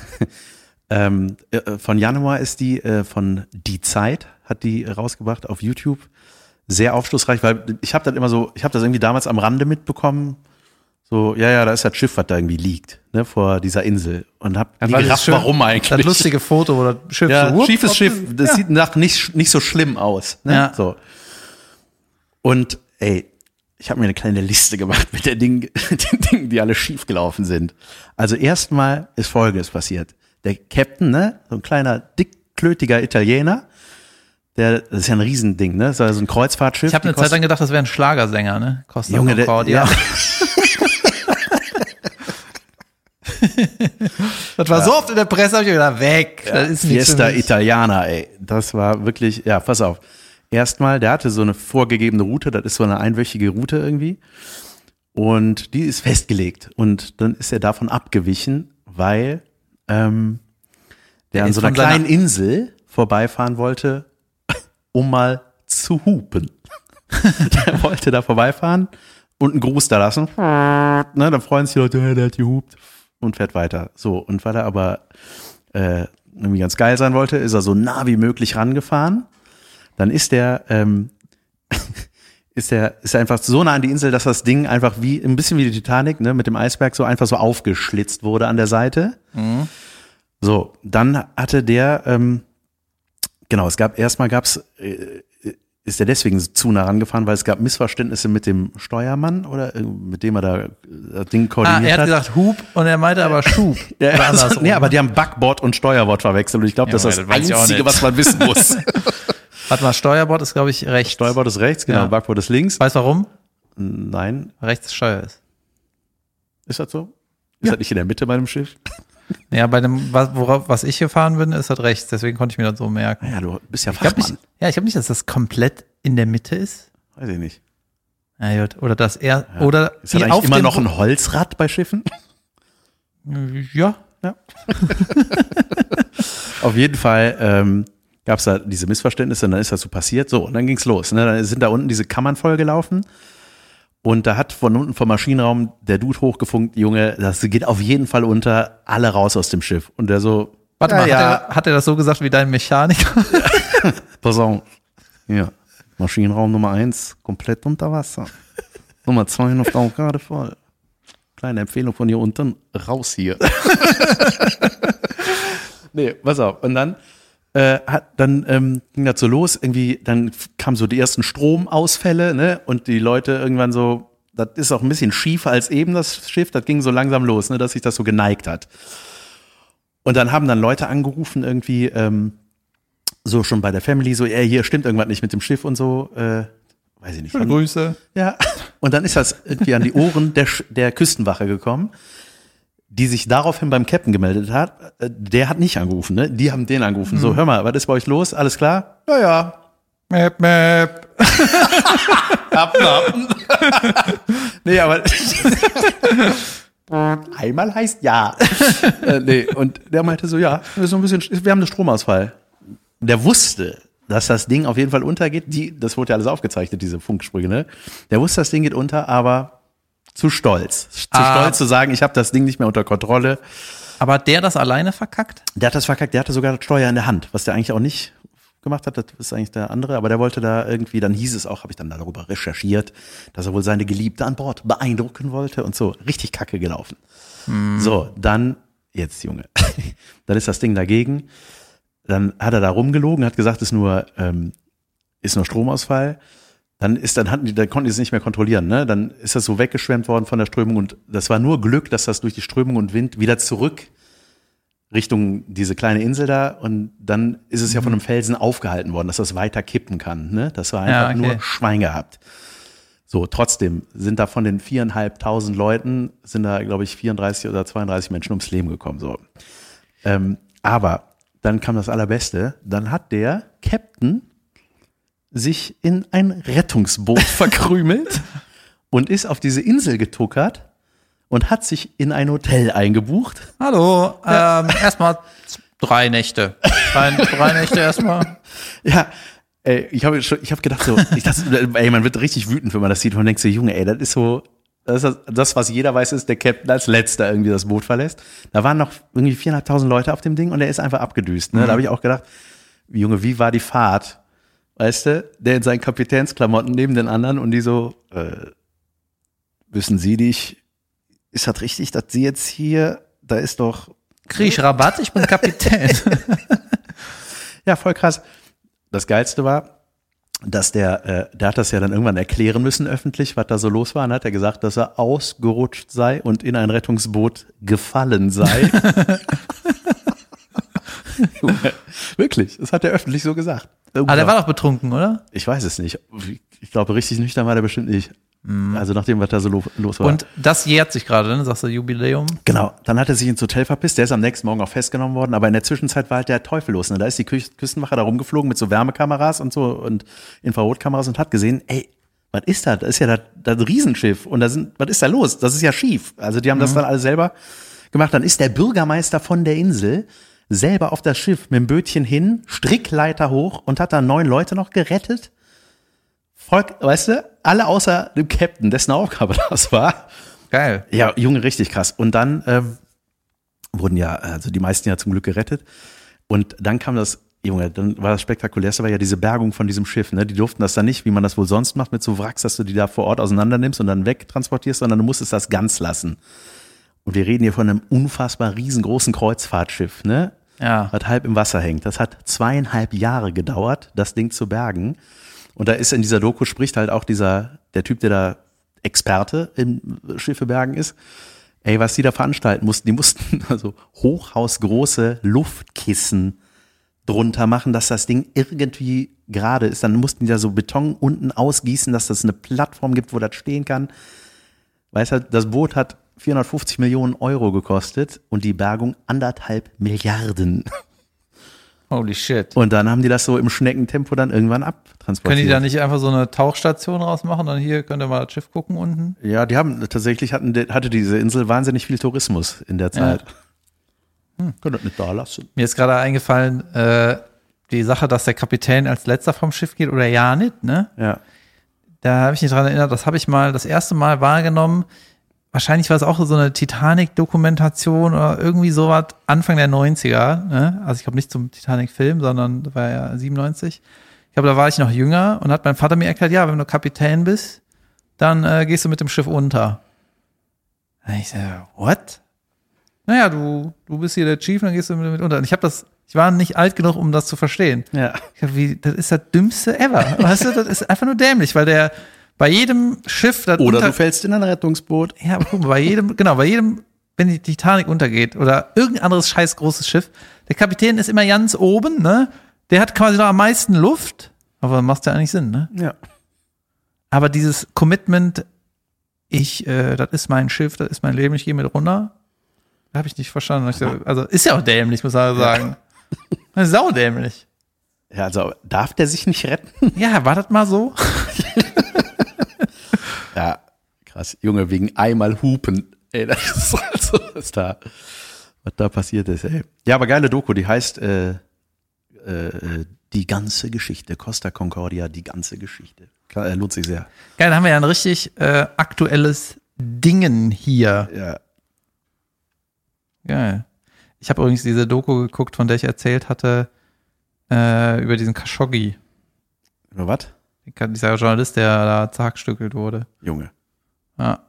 Ähm, äh, von Januar ist die, äh, von Die Zeit hat die rausgebracht auf YouTube. Sehr aufschlussreich, weil ich habe das immer so, ich habe das irgendwie damals am Rande mitbekommen. So, ja, ja, da ist das Schiff, was da irgendwie liegt, ne, vor dieser Insel. Und hab Weil gerafft, schön- warum eigentlich. Das lustige Foto, wo das Schiff Ja, so, whoop, schiefes Schiff. Das ja. sieht nach nicht, nicht so schlimm aus. Ne? Ja. So. Und ey, ich habe mir eine kleine Liste gemacht mit der Ding, den Dingen, die alle schief gelaufen sind. Also erstmal ist Folgendes passiert. Der Captain, ne, so ein kleiner dickklötiger Italiener, der, das ist ja ein Riesending, ne, so ein Kreuzfahrtschiff. Ich habe eine Zeit lang gedacht, das wäre ein Schlagersänger, ne? Costa Junge, der- Concordia. ja. Das war so oft in der Presse, habe ich gedacht, weg. das ist Fiesta. Italiana, ey. Das war wirklich, ja, pass auf. Erstmal, der hatte so eine vorgegebene Route, das ist so eine einwöchige Route irgendwie. Und die ist festgelegt. Und dann ist er davon abgewichen, weil ähm, der Der an so einer kleinen Insel vorbeifahren wollte, um mal zu hupen. der wollte da vorbeifahren und einen Gruß da lassen. Ne, dann freuen sich die Leute, hey, der hat gehupt. und fährt weiter. So, und weil er aber äh, irgendwie ganz geil sein wollte, ist er so nah wie möglich rangefahren. Dann ist der, ähm, ist der, ist er einfach so nah an die Insel, dass das Ding einfach wie, ein bisschen wie die Titanic, ne, mit dem Eisberg so einfach so aufgeschlitzt wurde an der Seite. So, dann hatte der, ähm, genau, es gab, erstmal gab's, äh, ist er deswegen zu nah rangefahren, weil es gab Missverständnisse mit dem Steuermann oder äh, mit dem er da äh, das Ding Ah, koordiniert er hat hat. gesagt Hub und er meinte aber Schub. Ja, also, nee, aber die haben Backbord und Steuerbord verwechselt und ich glaube, Ja, das ist das, das Einzige, was man wissen muss. Warte mal, Steuerbord ist, glaube ich, rechts. Steuerbord ist rechts, genau, Ja. Backbord ist links. Weißt du warum? Nein, Rechts Steuer ist. ist das so? Ist das nicht in der Mitte bei einem Schiff? Ja, bei dem, was, worauf, was ich gefahren bin, ist das rechts. Deswegen konnte ich mir das so merken. Naja, du bist ja Ich Fachmann. nicht, ja, ich glaube nicht, dass das komplett in der Mitte ist. Weiß ich nicht. Ja, gut. Oder dass er, oder Ist das eigentlich immer noch ein Holzrad bei Schiffen? Ja. Auf jeden Fall ähm, gab es da diese Missverständnisse und dann ist das so passiert. So, und dann ging's los. Ne? Dann sind da unten diese Kammern vollgelaufen. Und da hat von unten vom Maschinenraum der Dude hochgefunkt, Junge, das geht auf jeden Fall unter, alle raus aus dem Schiff. Und der so, Warte ja, mal, ja, Hat, er, hat er das so gesagt wie dein Mechaniker? pass auf. Ja, Maschinenraum Nummer eins komplett unter Wasser. Nummer zwei noch auch gerade voll. Kleine Empfehlung von hier unten, raus hier. nee, pass auf. Und dann äh, hat, dann ähm, ging das so los, irgendwie, dann kamen so die ersten Stromausfälle, ne? Und die Leute irgendwann so, das ist auch ein bisschen schiefer als eben das Schiff, das ging so langsam los, ne, dass sich das so geneigt hat. Und dann haben dann Leute angerufen, irgendwie, ähm, so schon bei der Family, so, ey, hier stimmt irgendwas nicht mit dem Schiff und so, äh, weiß ich nicht. Grüße. ja. Und dann ist das irgendwie an die Ohren der, der Küstenwache gekommen, die sich daraufhin beim Captain gemeldet hat. Äh, Der hat nicht angerufen, ne? Die haben den angerufen. So, hör mal, was ist bei euch los? Alles klar? Ja, ja. Map, map. Ab, ab. nee, aber. Einmal heißt ja. äh, nee, und der meinte so, ja, wir, so ein bisschen, wir haben einen Stromausfall. Der wusste, dass das Ding auf jeden Fall untergeht. Die, das wurde ja alles aufgezeichnet, diese Funksprüche, ne? Der wusste, das Ding geht unter, aber zu stolz. Zu Ah. stolz zu sagen, ich habe das Ding nicht mehr unter Kontrolle. Aber hat der das alleine verkackt? Der hat das verkackt, der hatte sogar das Steuer in der Hand, was der eigentlich auch nicht gemacht hat, das ist eigentlich der andere, aber der wollte da irgendwie, dann hieß es auch, habe ich dann darüber recherchiert, dass er wohl seine Geliebte an Bord beeindrucken wollte und so, richtig kacke gelaufen. So, dann, jetzt Junge, dann ist das Ding dagegen, dann hat er da rumgelogen, hat gesagt, ist nur, ähm, ist nur Stromausfall, dann ist, dann hatten die, dann konnten die es nicht mehr kontrollieren, ne? Dann ist das so weggeschwemmt worden von der Strömung und das war nur Glück, dass das durch die Strömung und Wind wieder zurück Richtung diese kleine Insel da und dann ist es ja von einem Felsen aufgehalten worden, dass das weiter kippen kann. Ne? Das war einfach Ja, okay. nur Schwein gehabt. So, trotzdem sind da von den viereinhalbtausend Leuten, sind da, glaube ich, 34 oder 32 Menschen ums Leben gekommen. So. Ähm, aber dann kam das Allerbeste, dann hat der Captain sich in ein Rettungsboot verkrümelt und ist auf diese Insel getuckert und hat sich in ein Hotel eingebucht. Hallo, ähm, erstmal drei Nächte. Drei, drei Nächte erstmal. Ja, ey, ich habe schon, ich habe gedacht so, ich dachte, ey, man wird richtig wütend, wenn man das sieht und denkt so, Junge, ey, das ist so, das, ist das, was jeder weiß, ist, der Captain als letzter irgendwie das Boot verlässt. Da waren noch irgendwie 400.000 Leute auf dem Ding und er ist einfach abgedüst. Ne? Da habe ich auch gedacht, Junge, wie war die Fahrt? Weißt du, der in seinen Kapitänsklamotten neben den anderen und die so, äh, wissen Sie dich, ist das richtig, dass Sie jetzt hier, da ist doch, Krieg ich Rabatt? Ich bin Kapitän. Ja, voll krass. Das Geilste war, dass der, äh, der hat das ja dann irgendwann erklären müssen öffentlich, was da so los war. Und hat er gesagt, dass er ausgerutscht sei und in ein Rettungsboot gefallen sei. Wirklich, das hat er öffentlich so gesagt. Ah, der war doch betrunken, oder? ich weiß es nicht. Ich glaube, richtig nüchtern war der bestimmt nicht. Also nachdem, was da so lo los war. Und das jährt sich gerade, ne? Sagst du Jubiläum? Genau, dann hat er sich ins Hotel verpisst, der ist am nächsten Morgen auch festgenommen worden, aber in der Zwischenzeit war halt der Teufel los. Ne? Da ist die Kü Küstenwache da rumgeflogen mit so Wärmekameras und so und Infrarotkameras und hat gesehen, ey, was ist das? Das ist ja das, das Riesenschiff und da sind, was ist da los? Das ist ja schief. Also die haben das dann alle selber gemacht. Dann ist der Bürgermeister von der Insel selber auf das Schiff mit dem Bötchen hin, Strickleiter hoch und hat da neun Leute noch gerettet. Volk, weißt du, alle außer dem Captain, dessen Aufgabe das war. Geil. Ja, Junge, richtig krass. Und dann ähm, wurden ja, also die meisten ja zum Glück gerettet. Und dann kam das, Junge, dann war das spektakulärste, war ja diese Bergung von diesem Schiff. Ne? Die durften das dann nicht, wie man das wohl sonst macht, mit so Wracks, dass du die da vor Ort auseinander nimmst und dann wegtransportierst, sondern du musstest das ganz lassen. Und wir reden hier von einem unfassbar riesengroßen Kreuzfahrtschiff, ne? Ja. Was halb im Wasser hängt. Das hat zweieinhalb Jahre gedauert, das Ding zu bergen. Und da ist in dieser Doku spricht halt auch dieser, der Typ, der da Experte im Schiffe bergen ist. Ey, was die da veranstalten mussten, die mussten also hochhausgroße Luftkissen drunter machen, dass das Ding irgendwie gerade ist. Dann mussten die da so Beton unten ausgießen, dass das eine Plattform gibt, wo das stehen kann. Weißt du, das Boot hat 450 Millionen Euro gekostet und die Bergung anderthalb Milliarden. Holy shit. Und dann haben die das so im Schneckentempo dann irgendwann abtransportiert. Können die da nicht einfach so eine Tauchstation rausmachen? Dann hier könnt ihr mal das Schiff gucken unten. Ja, die haben tatsächlich hatten, hatte diese Insel wahnsinnig viel Tourismus in der Zeit. Hm, können das nicht da lassen. Mir ist gerade eingefallen, äh, die Sache, dass der Kapitän als letzter vom Schiff geht oder ja nicht, ne? Ja. Da habe ich mich dran erinnert, das habe ich mal das erste Mal wahrgenommen. Wahrscheinlich war es auch so eine Titanic-Dokumentation oder irgendwie sowas Anfang der 90er. Ne? Also ich glaube nicht zum Titanic-Film, sondern war ja 97. Ich glaube, da war ich noch jünger und hat mein Vater mir erklärt, ja, wenn du Kapitän bist, dann äh, gehst du mit dem Schiff unter. Und ich so, what? Naja, du, du bist hier der Chief, dann gehst du mit, mit unter. Und ich habe das, ich war nicht alt genug, um das zu verstehen. Ja. Ich hab, wie, das ist das dümmste ever. Weißt du, das ist einfach nur dämlich, weil der bei jedem Schiff, das Oder unter, du fällst in ein Rettungsboot. ja, aber guck mal, bei jedem, genau, bei jedem, wenn die Titanic untergeht oder irgendein anderes scheiß großes Schiff, der Kapitän ist immer ganz oben, ne? Der hat quasi noch am meisten Luft, aber macht ja eigentlich Sinn, ne? Ja. Aber dieses Commitment, ich, äh, das ist mein Schiff, das ist mein Leben, ich gehe mit runter, habe ich nicht verstanden. Also ist ja auch dämlich, muss man sagen. Das ist saudämlich. Ja, also darf der sich nicht retten? Ja, war das mal so? Ja, krass. Junge, wegen einmal hupen. Ey, das ist also, was da, was da passiert ist, ey. Ja, aber geile Doku, die heißt äh, äh, Die ganze Geschichte. Costa Concordia, die ganze Geschichte. Klar, äh, lohnt sich sehr. Geil, dann haben wir ja ein richtig äh, aktuelles Dingen hier. Ja. Geil. Ich habe übrigens diese Doku geguckt, von der ich erzählt hatte, äh, über diesen Khashoggi. Über was? Dieser Journalist, der da zerhackstückelt wurde. Junge. Ja,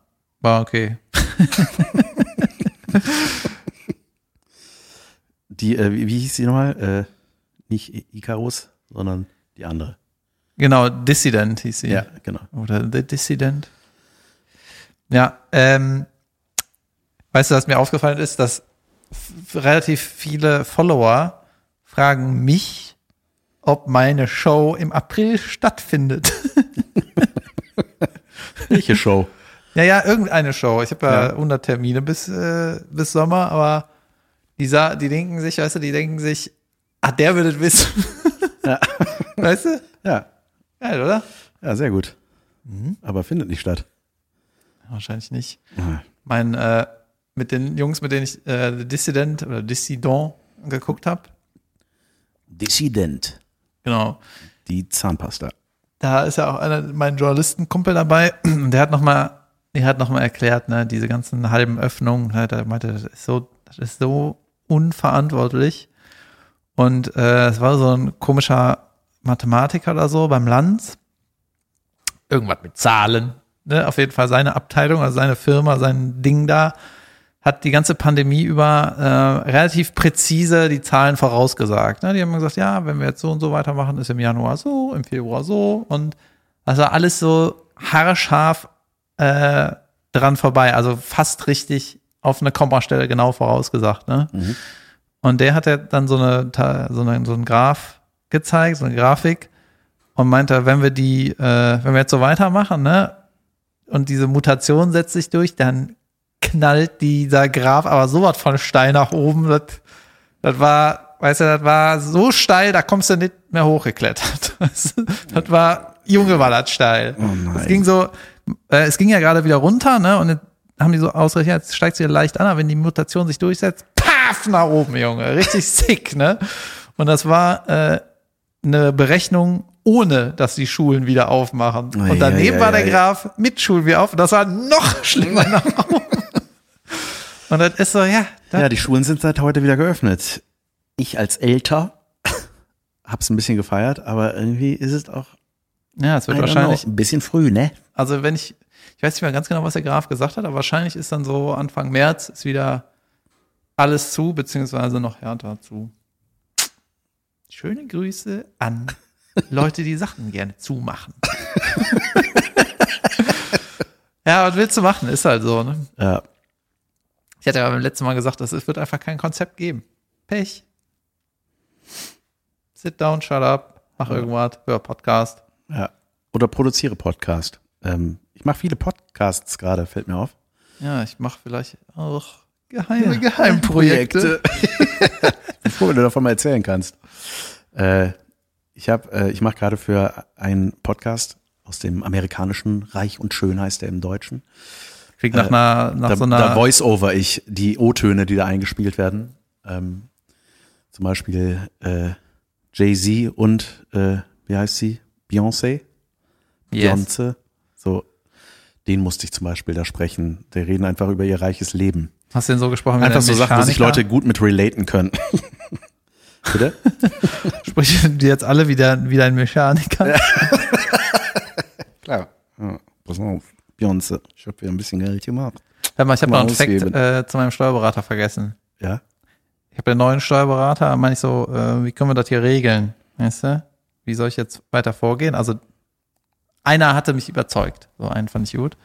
war okay. Die, äh, wie, hieß die nochmal? Äh, nicht Icarus, sondern die andere. Genau, Dissident hieß sie. Ja, genau. Oder The Dissident. Ja, ähm, weißt du, was mir aufgefallen ist, dass relativ viele Follower fragen mich, ob meine Show im April stattfindet. Welche Show? ja, ja, irgendeine Show. Ich habe ja, Ja. 100 Termine bis, äh, bis Sommer, aber die, sa die denken sich, weißt du, die denken sich, ah, der würde es wissen. Ja. weißt du? Ja, Geil, oder? ja, sehr gut. Aber findet nicht statt. Wahrscheinlich nicht. Ja. mein, äh, mit den Jungs, mit denen ich äh, The Dissident oder Dissident geguckt habe. Dissident. Genau. Die Zahnpasta. Da ist ja auch einer, mein Journalistenkumpel dabei, und der hat nochmal, der hat noch mal erklärt, ne, diese ganzen halben Öffnungen, ne, der meinte, das ist so, das ist so unverantwortlich. Und äh, es war so ein komischer Mathematiker oder so beim Lanz. Irgendwas mit Zahlen. Ne? Auf jeden Fall seine Abteilung, also seine Firma, sein Ding da, hat die ganze Pandemie über äh, relativ präzise die Zahlen vorausgesagt. Ne? Die haben gesagt, ja, wenn wir jetzt so und so weitermachen, ist im Januar so, im Februar so und also alles so haarscharf äh, dran vorbei, also fast richtig auf eine Kommastelle genau vorausgesagt. Ne? Und der hat ja dann so eine, so eine so einen Graph gezeigt, so eine Grafik und meinte, wenn wir die, äh, wenn wir jetzt so weitermachen, ne, und diese Mutation setzt sich durch, dann knallt dieser Graph aber sowas von steil nach oben. Das, das war, weißt du, das war so steil, da kommst du nicht mehr hochgeklettert. Das, das war, Junge, war das steil. nein. Es ging so, äh, es ging ja gerade wieder runter, ne, und haben die so ausgerechnet, jetzt steigt wieder leicht an, aber wenn die Mutation sich durchsetzt, paf, nach oben, Junge. Richtig sick, ne? Und das war äh, eine Berechnung, ohne dass die Schulen wieder aufmachen. Und daneben ei, war ei, der. Graph mit Schulen wieder auf. Und das war noch schlimmer nach oben. Und das ist so, ja, Ja, die Schulen sind seit heute wieder geöffnet. Ich als Älter hab's ein bisschen gefeiert, aber irgendwie ist es auch ja, es wird wahrscheinlich, know, ein bisschen früh, ne? also wenn ich, ich weiß nicht mehr ganz genau, was der Graf gesagt hat, aber wahrscheinlich ist dann so Anfang März ist wieder alles zu, beziehungsweise noch härter zu. Schöne Grüße an Leute, die Sachen gerne zumachen. ja, was willst du machen? Ist halt so, ne? Ja. Ich hatte ja beim letzten Mal gesagt, dass es wird einfach kein Konzept geben. Pech. Sit down, shut up, mach irgendwas, hör Podcast. ja. Oder produziere Podcast. Ähm, ich mache viele Podcasts gerade, fällt mir auf. Ja, ich mache vielleicht auch geheime Geheimprojekte. ich bin froh, wenn du davon mal erzählen kannst. Äh, ich habe, äh, ich mache gerade für einen Podcast aus dem amerikanischen Reich und Schön heißt der im Deutschen. Klingt nach einer, nach da, so einer, da voice-over ich die O-Töne, die da eingespielt werden. Ähm, zum Beispiel äh, Jay-Z und äh, wie heißt sie? Beyoncé? yes. Beyoncé. So, den musste ich zum Beispiel da sprechen. Die reden einfach über ihr reiches Leben. Hast du denn so gesprochen? wie Einfach so Sachen, wo sich? Leute gut mit relaten können. Bitte? Sprechen die jetzt alle wieder, wieder ein Mechaniker? Klar. Ja, pass mal auf. Beyoncé, ich habe hier ein bisschen Geld gemacht. Hör mal, ich habe noch einen Fact äh, zu meinem Steuerberater vergessen. Ja? Ich habe den neuen Steuerberater, meine ich so, äh, wie können wir das hier regeln? Weißt du? Wie soll ich jetzt weiter vorgehen? Also einer hatte mich überzeugt, so einen fand ich gut.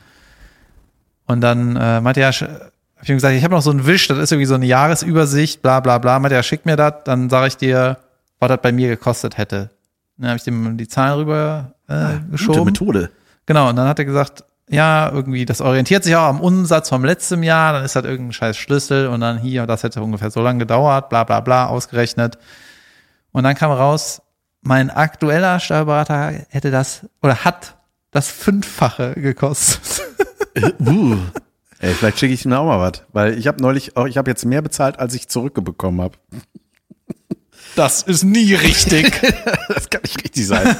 Und dann äh, meinte er, hab ich ihm gesagt, ich habe noch so einen Wisch, das ist irgendwie so eine Jahresübersicht, bla bla bla. Meinte er, schick mir das, dann sage ich dir, was das bei mir gekostet hätte. Dann habe ich dem die Zahlen rüber äh, Gute geschoben. Methode. Genau, und dann hat er gesagt, ja, irgendwie, das orientiert sich auch am Umsatz vom letzten Jahr, dann ist das irgendein scheiß Schlüssel und dann hier, das hätte ungefähr so lange gedauert, bla bla bla, ausgerechnet. Und dann kam raus, mein aktueller Steuerberater hätte das oder hat das Fünffache gekostet. Uh. Ey, vielleicht schicke ich ihm auch mal was. Weil ich habe neulich, auch, ich habe jetzt mehr bezahlt, als ich zurückbekommen habe. Das ist nie richtig. Das kann nicht richtig sein.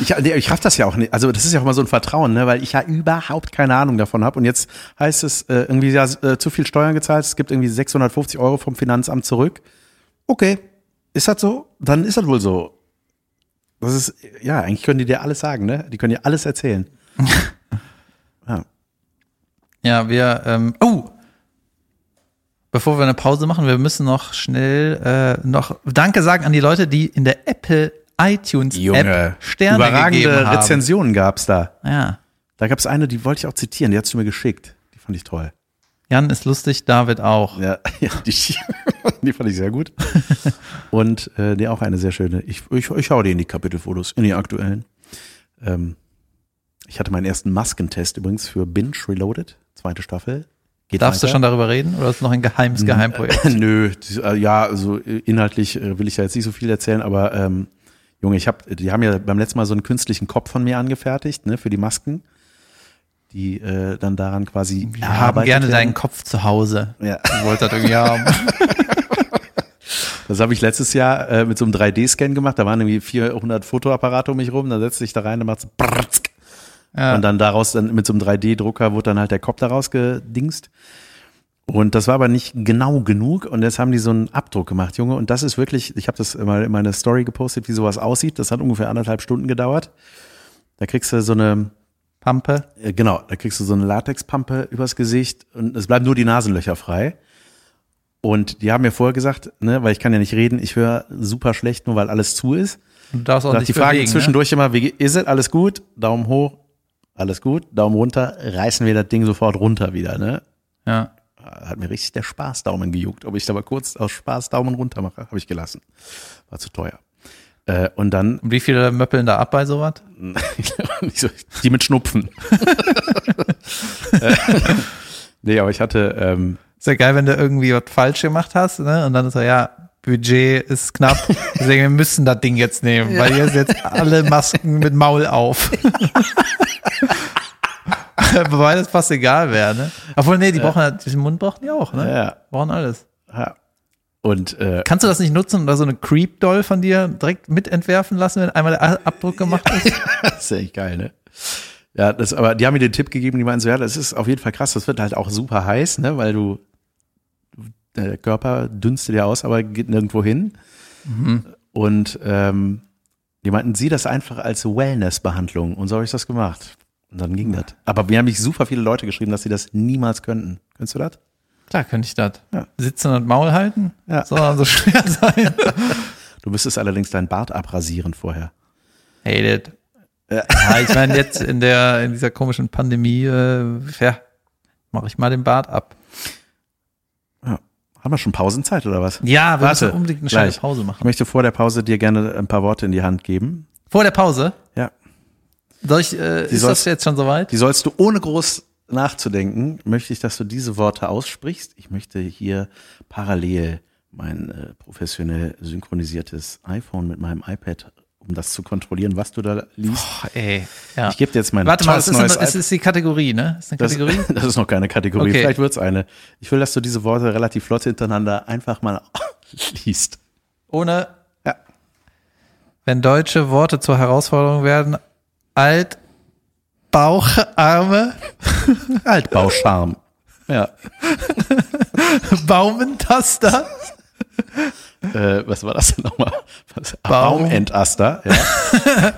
Ich, nee, ich raff das ja auch nicht. Also das ist ja auch mal so ein Vertrauen, ne? weil ich ja überhaupt keine Ahnung davon habe. Und jetzt heißt es äh, irgendwie ja, äh, zu viel Steuern gezahlt. Es gibt irgendwie 650 Euro vom Finanzamt zurück. Okay, ist das so? Dann ist das wohl so. Das ist, ja, eigentlich können die dir alles sagen, ne? Die können dir alles erzählen. ja. ja, wir, ähm, oh, bevor wir eine Pause machen, wir müssen noch schnell äh, noch Danke sagen an die Leute, die in der Apple iTunes App Sterne überragende gegeben haben. Rezensionen gab's da. Ja. Da gab's eine, die wollte ich auch zitieren, die hast du mir geschickt. Die fand ich toll. Jan ist lustig, David auch. Ja, ja die, die fand ich sehr gut. Und äh, die auch eine sehr schöne. Ich, ich, ich hau die in die Kapitelfotos, in die aktuellen. Ähm, ich hatte meinen ersten Maskentest übrigens für Binge Reloaded, zweite Staffel. Geht Darfst du weiter. schon darüber reden oder ist es noch ein geheimes Geheimprojekt? Nö, äh, ja, also äh, inhaltlich äh, will ich ja jetzt nicht so viel erzählen, aber ähm, Junge, ich habe, die haben ja beim letzten Mal so einen künstlichen Kopf von mir angefertigt, ne, für die Masken, die äh, dann daran quasi Wir haben gerne werden. deinen Kopf zu Hause. Ja. Ich wollte das irgendwie haben. Das habe ich letztes Jahr äh, mit so einem 3D-Scan gemacht. Da waren irgendwie 400 Fotoapparate um mich rum. Dann setzt sich da rein, macht's brrrtzk. Ja. Und dann daraus, dann mit so einem 3D-Drucker wurde dann halt der Kopf daraus gedingst. Und das war aber nicht genau genug. Und jetzt haben die so einen Abdruck gemacht, Junge. Und das ist wirklich, ich habe das mal in meine Story gepostet, wie sowas aussieht. Das hat ungefähr anderthalb Stunden gedauert. Da kriegst du so eine, Pampe. äh, genau, da kriegst du so eine Latexpampe übers Gesicht und es bleiben nur die Nasenlöcher frei. Und die haben mir vorher gesagt, ne, weil ich kann ja nicht reden, ich höre super schlecht, nur weil alles zu ist. Du darfst auch Da nicht die Frage bewegen, ne? zwischendurch immer, wie ist es? Alles gut? Daumen hoch, alles gut, Daumen runter, reißen wir das Ding sofort runter wieder, ne? Ja. Hat mir richtig der Spaßdaumen gejuckt. Ob ich da mal kurz aus Spaß Daumen runter mache, habe ich gelassen. War zu teuer. Äh, und dann Und wie viele möppeln da ab bei sowas? so, die mit Schnupfen. Äh, nee, aber ich hatte, ähm, Ist ja geil, wenn du irgendwie was falsch gemacht hast, ne? Und dann ist so, ja, Budget ist knapp. Deswegen wir müssen das Ding jetzt nehmen, weil hier sind jetzt alle Masken mit Maul auf. Wobei das fast egal wäre, ne? Obwohl, nee, die brauchen halt, diesen Mund brauchen die auch, ne? ja, Brauchen alles. ja. Und äh, Kannst du das nicht nutzen oder so eine Creep-Doll von dir direkt mitentwerfen lassen, wenn einmal der Abdruck gemacht ist? das ist echt geil, ne? Ja, das, aber die haben mir den Tipp gegeben, die meinen so, ja, das ist auf jeden Fall krass, das wird halt auch super heiß, ne, weil du der Körper dünstet ja aus, aber geht nirgendwo hin. Und ähm, die meinten, sieh das einfach als Wellness-Behandlung. Und so habe ich das gemacht. Und dann ging das. Aber mir haben mich super viele Leute geschrieben, dass sie das niemals könnten. Könntest du das? Klar könnte ich das. Ja. Sitzen und Maul halten? Ja. Soll dann so schwer sein? Du müsstest allerdings deinen Bart abrasieren vorher. Hate it. Ja, ich meine, jetzt in der, in dieser komischen Pandemie, äh, ja, mache ich mal den Bart ab. Haben wir schon Pausenzeit oder was? Ja, wir Warte, müssen unbedingt eine kleine gleich. Pause Ich machen. möchte vor der Pause dir gerne ein paar Worte in die Hand geben. Vor der Pause? Ja. Soll ich, äh, ist das sollst- jetzt schon soweit? Die sollst du ohne groß nachzudenken, möchte ich, dass du diese Worte aussprichst. Ich möchte hier parallel mein äh, professionell synchronisiertes iPhone mit meinem iPad, um das zu kontrollieren, was du da liest. Boah, ey. Ja. Ich gebe dir jetzt mein Warte mal, das ist, neues das iPad. ist die Kategorie, ne? Das ist eine Das, Kategorie? das ist noch keine Kategorie. Okay. Vielleicht wird's eine. Ich will, dass du diese Worte relativ flott hintereinander einfach mal liest. Ohne, Ja. wenn deutsche Worte zur Herausforderung werden, alt, Bauch, Arme, Altbauscharm. Ja. Baumentaster, Äh, was war das denn nochmal? Was? Baum. Baumentaster. Ja.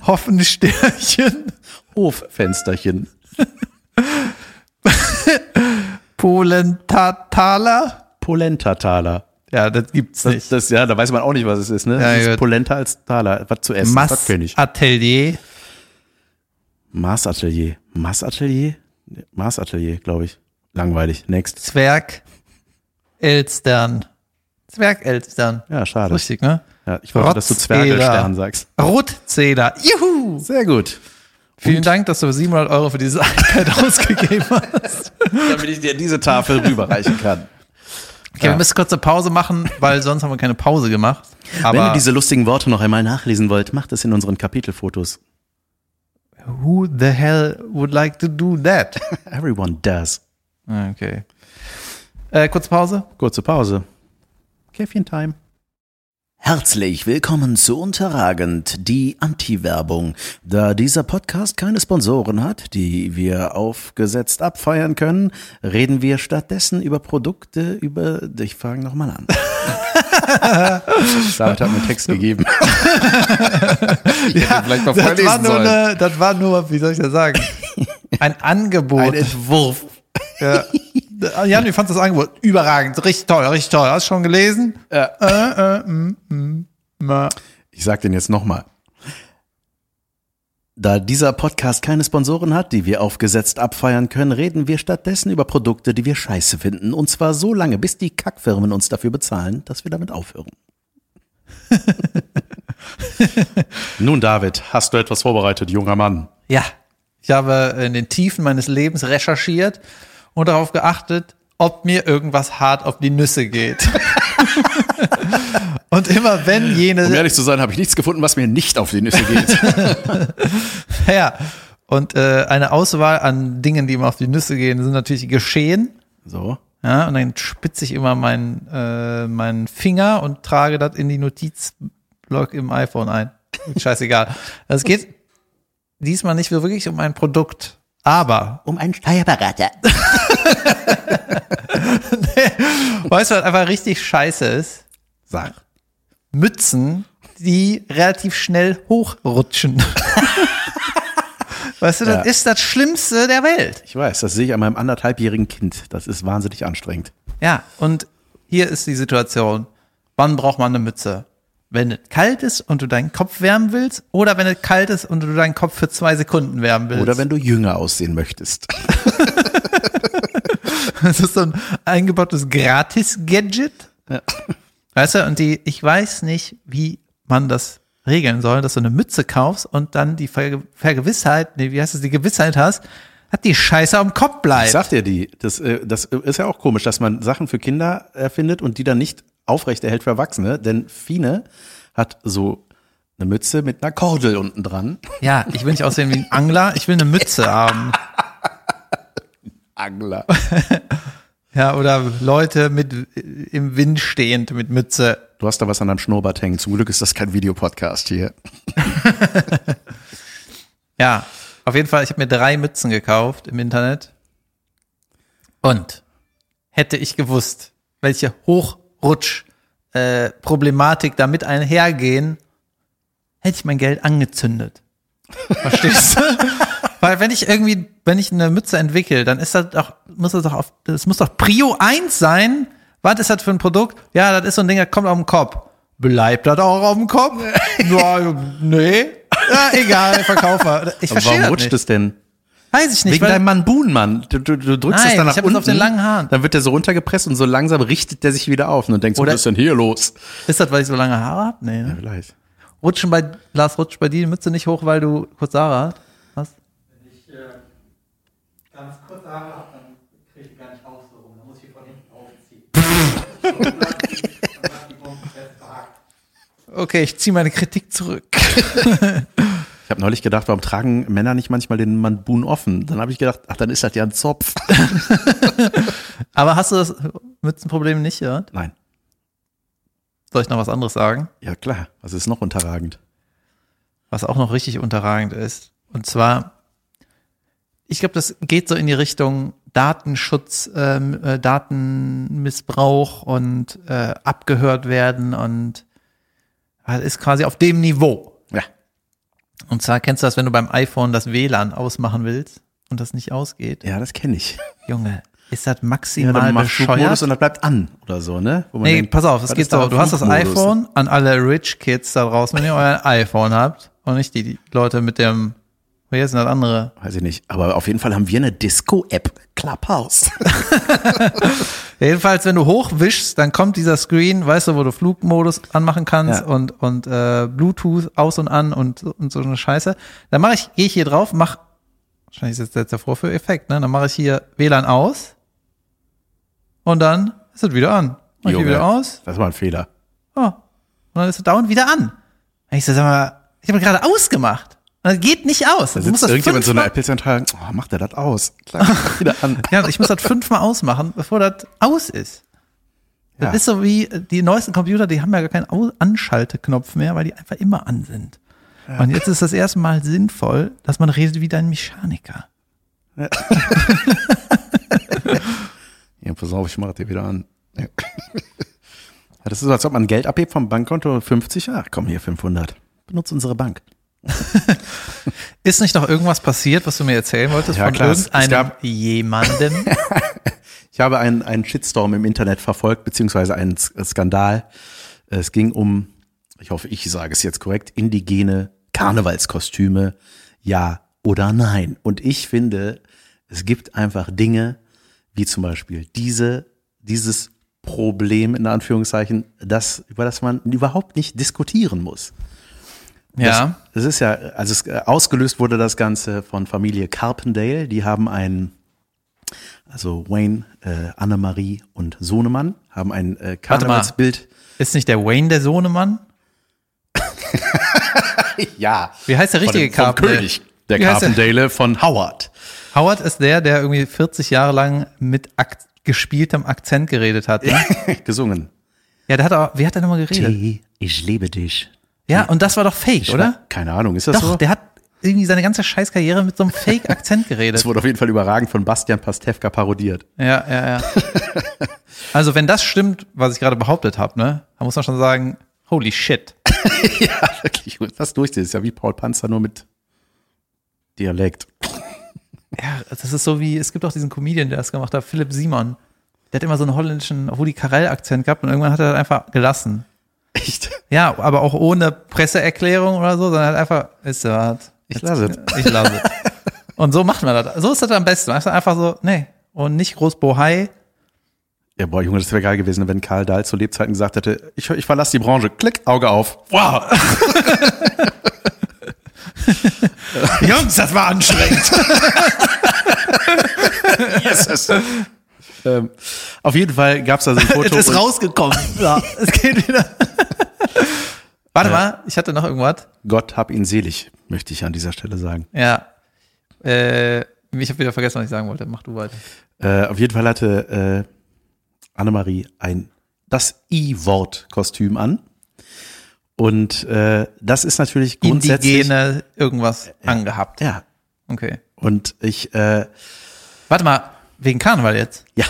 Hoffensternchen, Hoffensterchen. Polentataler. Polentataler. Ja, das gibt's Das, nicht. das, ja, da weiß man auch nicht, was es ist, ne? Ja, das ist. Polenta als Taler. Was zu essen, das kenn ich. Massatelier, Maßatelier. Maßatelier? Nee, Maßatelier, glaube ich. Langweilig. Next. Zwerg, Elstern. Zwergelstern. Ja, schade. Richtig, ne? Ja, ich wollte, dass du. Zwergelstern sagst. Rotzähler. Juhu! Sehr gut. Vielen Dank, dass du 700 Euro für dieses iPad ausgegeben hast. Damit ich dir diese Tafel rüberreichen kann. Okay, wir müssen kurz eine Pause machen, weil sonst haben wir keine Pause gemacht. Aber Wenn ihr diese lustigen Worte noch einmal nachlesen wollt, macht es in unseren Kapitelfotos. who the hell would like to do that? Everyone does. Okay. Äh, kurze Pause. Kurze Pause. Käffchen Time. Herzlich willkommen zu Unterragend, die Anti-Werbung. Da dieser Podcast keine Sponsoren hat, die wir aufgesetzt abfeiern können, reden wir stattdessen über Produkte, über... Ich fange nochmal an. David hat mir einen Text gegeben. Ja, vielleicht mal das war, nur eine, das war nur, wie soll ich das sagen? Ein Angebot. Ein Entwurf. ja. Jan, wie fandest du das Angebot? Überragend, richtig toll, richtig toll. Hast du schon gelesen? Ja. Äh, äh, mm, mm, ma. Ich sag den jetzt nochmal. Da dieser Podcast keine Sponsoren hat, die wir aufgesetzt abfeiern können, reden wir stattdessen über Produkte, die wir scheiße finden. Und zwar so lange, bis die Kackfirmen uns dafür bezahlen, dass wir damit aufhören. Nun, David, hast du etwas vorbereitet, junger Mann? Ja, ich habe in den Tiefen meines Lebens recherchiert und darauf geachtet, ob mir irgendwas hart auf die Nüsse geht. und immer wenn jene Um ehrlich zu sein, habe ich nichts gefunden, was mir nicht auf die Nüsse geht. Ja, und äh, eine Auswahl an Dingen, die ihm auf die Nüsse gehen, sind natürlich geschehen. so. Ja, und dann spitze ich immer meinen äh, meinen Finger und trage das in die Notizblock im iPhone ein. Scheißegal. Es geht diesmal nicht wirklich um ein Produkt, aber Um einen Steuerberater. weißt du, was einfach richtig scheiße ist? Sag. Mützen, die relativ schnell hochrutschen. weißt du, das Ja. ist das Schlimmste der Welt. Ich weiß, das sehe ich an meinem anderthalbjährigen Kind. Das ist wahnsinnig anstrengend. Ja, und hier ist die Situation. Wann braucht man eine Mütze? Wenn es kalt ist und du deinen Kopf wärmen willst oder wenn es kalt ist und du deinen Kopf für zwei Sekunden wärmen willst. Oder wenn du jünger aussehen möchtest. das ist so ein eingebautes Gratis-Gadget. Ja. Weißt du, und die, ich weiß nicht, wie man das regeln soll, dass du eine Mütze kaufst und dann die Ver Vergewissheit, nee, wie heißt es, die Gewissheit hast, hat die Scheiße am Kopf Ich bleibt. sag dir die, das, äh, das ist ja auch komisch, dass man Sachen für Kinder erfindet und die dann nicht aufrechterhält für Erwachsene, denn Fine hat so eine Mütze mit einer Kordel unten dran. Ja, ich will nicht aussehen wie ein Angler, ich will eine Mütze haben. Angler. Ja, oder Leute mit äh, im Wind stehend mit Mütze. Du hast da was an deinem Schnurrbart hängen. Zum Glück ist das kein Videopodcast hier. Ja, auf jeden Fall, ich habe mir drei Mützen gekauft im Internet. Und hätte ich gewusst, welche Hochrutsch-Problematik damit einhergehen, hätte ich mein Geld angezündet. Verstehst du? Weil wenn ich irgendwie, wenn ich eine Mütze entwickle, dann ist das doch, muss das doch auf, das muss doch Prio 1 sein. Was ist das für ein Produkt? Ja, das ist so ein Ding, das kommt auf den Kopf. Bleibt das auch auf dem Kopf? ja, nee. Ja, egal, Verkäufer. Ich Aber verstehe warum das rutscht es denn? Weiß ich nicht. Wegen deinem Manbun, Mann. Du, du, du drückst Nein, es dann nach ich unten. auf den langen Haaren. Dann wird der so runtergepresst und so langsam richtet der sich wieder auf. Und dann denkst du, was ist denn hier los? ist das, weil ich so lange Haare habe? Nee, ne? Vielleicht. Rutschen bei, Lars, rutscht bei dir die Mütze nicht hoch, weil du kurz Haare hast? Was? ganz kurz Haare habe, dann kriege ich gar nicht auf so rum. Dann muss ich von hinten aufziehen. Und dann die Bomben fest verhakt. Okay, ich ziehe meine Kritik zurück. Ich habe neulich gedacht, warum tragen Männer nicht manchmal den Manbun offen? Dann habe ich gedacht, ach, dann ist das ja ein Zopf. Aber hast du das Mützenproblem nicht gehört? Nein. Soll ich noch was anderes sagen? Ja, klar. Was ist noch unterragend? Was auch noch richtig unterragend ist. Und zwar, ich glaube, das geht so in die Richtung Datenschutz, ähm, äh, Datenmissbrauch und äh, abgehört werden und äh, ist quasi auf dem Niveau. Ja. Und zwar kennst du das, wenn du beim iPhone das WLAN ausmachen willst und das nicht ausgeht. Ja, das kenne ich. Junge, ist das Ja, maximal Flugmodus bescheuert? und das bleibt an oder so, ne? Wo man Nee, denkt, pass auf, es geht so. Du hast das iPhone an alle Rich Kids da draußen, wenn ihr euer iPhone habt und nicht die, die Leute mit dem, wer ist denn das andere? Weiß ich nicht. Aber auf jeden Fall haben wir eine Disco-App. Clubhouse. Jedenfalls, wenn du hochwischst, dann kommt dieser Screen, weißt du, wo du Flugmodus anmachen kannst Ja. und, und äh, Bluetooth aus und an und, und so eine Scheiße. Dann mache ich, gehe ich hier drauf, mach, wahrscheinlich ist jetzt der Vorführeffekt, ne? Dann mache ich hier WLAN aus und dann ist es wieder an. Mach ich Junge. wieder aus, Das war ein Fehler. oh, und dann ist es dauernd wieder an. Ich so, sag mal, ich habe gerade ausgemacht. Das geht nicht aus. Da sitzt das irgendjemand so fünfmal- Apple-Zentrale. Oh, macht er das aus? Klar, wieder an. Ja, ich muss das fünfmal ausmachen, bevor das aus ist. Das Ja. ist so wie äh, die neuesten Computer, die haben ja gar keinen Anschalteknopf mehr, weil die einfach immer an sind. Und jetzt ist das erste Mal sinnvoll, dass man redet wie dein Mechaniker. Ja, pass auf, ich mach dir wieder an. Ja. Ja, das ist so, als ob man Geld abhebt vom Bankkonto. 50, ach komm hier, 500. Benutzt unsere Bank. Ist nicht noch irgendwas passiert, was du mir erzählen wolltest Ja, von klar, irgendeinem gab- jemandem? Ich habe einen, einen Shitstorm im Internet verfolgt, beziehungsweise einen S- Skandal. Es ging um, ich hoffe, ich sage es jetzt korrekt, indigene Karnevalskostüme, ja oder nein. Und ich finde, es gibt einfach Dinge, wie zum Beispiel diese, dieses Problem in Anführungszeichen, das, über das man überhaupt nicht diskutieren muss. Ja. Das ist ja, also es, äh, ausgelöst wurde das Ganze von Familie Carpendale. Die haben ein, also Wayne, äh, Annemarie und Sohnemann haben ein äh, Karnevalsbild. Ist nicht der Wayne der Sohnemann? Ja. Wie heißt der richtige Carpendale? König der Wie heißt der? Carpendale von Howard. Howard ist der, der irgendwie 40 Jahre lang mit Ak gespieltem Akzent geredet hat. Ne? Gesungen. Ja, der hat auch, wie hat er nochmal geredet? T, ich liebe dich. Ja, und das war doch fake, Ich oder? Keine Ahnung, ist das Doch, so? der hat irgendwie seine ganze Scheißkarriere mit so einem Fake-Akzent geredet. Das wurde auf jeden Fall überragend von Bastian Pastewka parodiert. Ja, ja, ja. Also wenn das stimmt, was ich gerade behauptet habe, ne, dann muss man schon sagen, holy shit. ja, wirklich. Das durchziehen. Das ist ja wie Paul Panzer, nur mit Dialekt. Ja, das ist so wie, es gibt auch diesen Comedian, der das gemacht hat, Philipp Simon. Der hat immer so einen holländischen Rudi Carell-Akzent gehabt und irgendwann hat er das einfach gelassen. Echt? Ja, aber auch ohne Presseerklärung oder so, sondern halt einfach, ist ja was. Ich lasse es. Ich lasse es. Und so macht man das. So ist das am besten. Einfach so, nee. Und nicht groß Bohai. Ja, boah, Junge, das wäre geil gewesen, wenn Karl Dahl zu Lebzeiten gesagt hätte, ich, ich verlasse die Branche. Klick, Auge auf. Wow. Jungs, das war anstrengend. Yes. ähm, auf jeden Fall gab's da so ein Foto. es ist rausgekommen. Ja, es geht wieder. Warte mal, ich hatte noch irgendwas. Gott hab ihn selig, möchte ich an dieser Stelle sagen. Ja. Äh, ich habe wieder vergessen, was ich sagen wollte. Mach du weiter. Äh, auf jeden Fall hatte äh, Annemarie ein das I-Wort-Kostüm an. Und äh, das ist natürlich grundsätzlich. Indigene irgendwas angehabt. Ja. Okay. Und ich, äh, Warte mal, wegen Karneval jetzt. ja,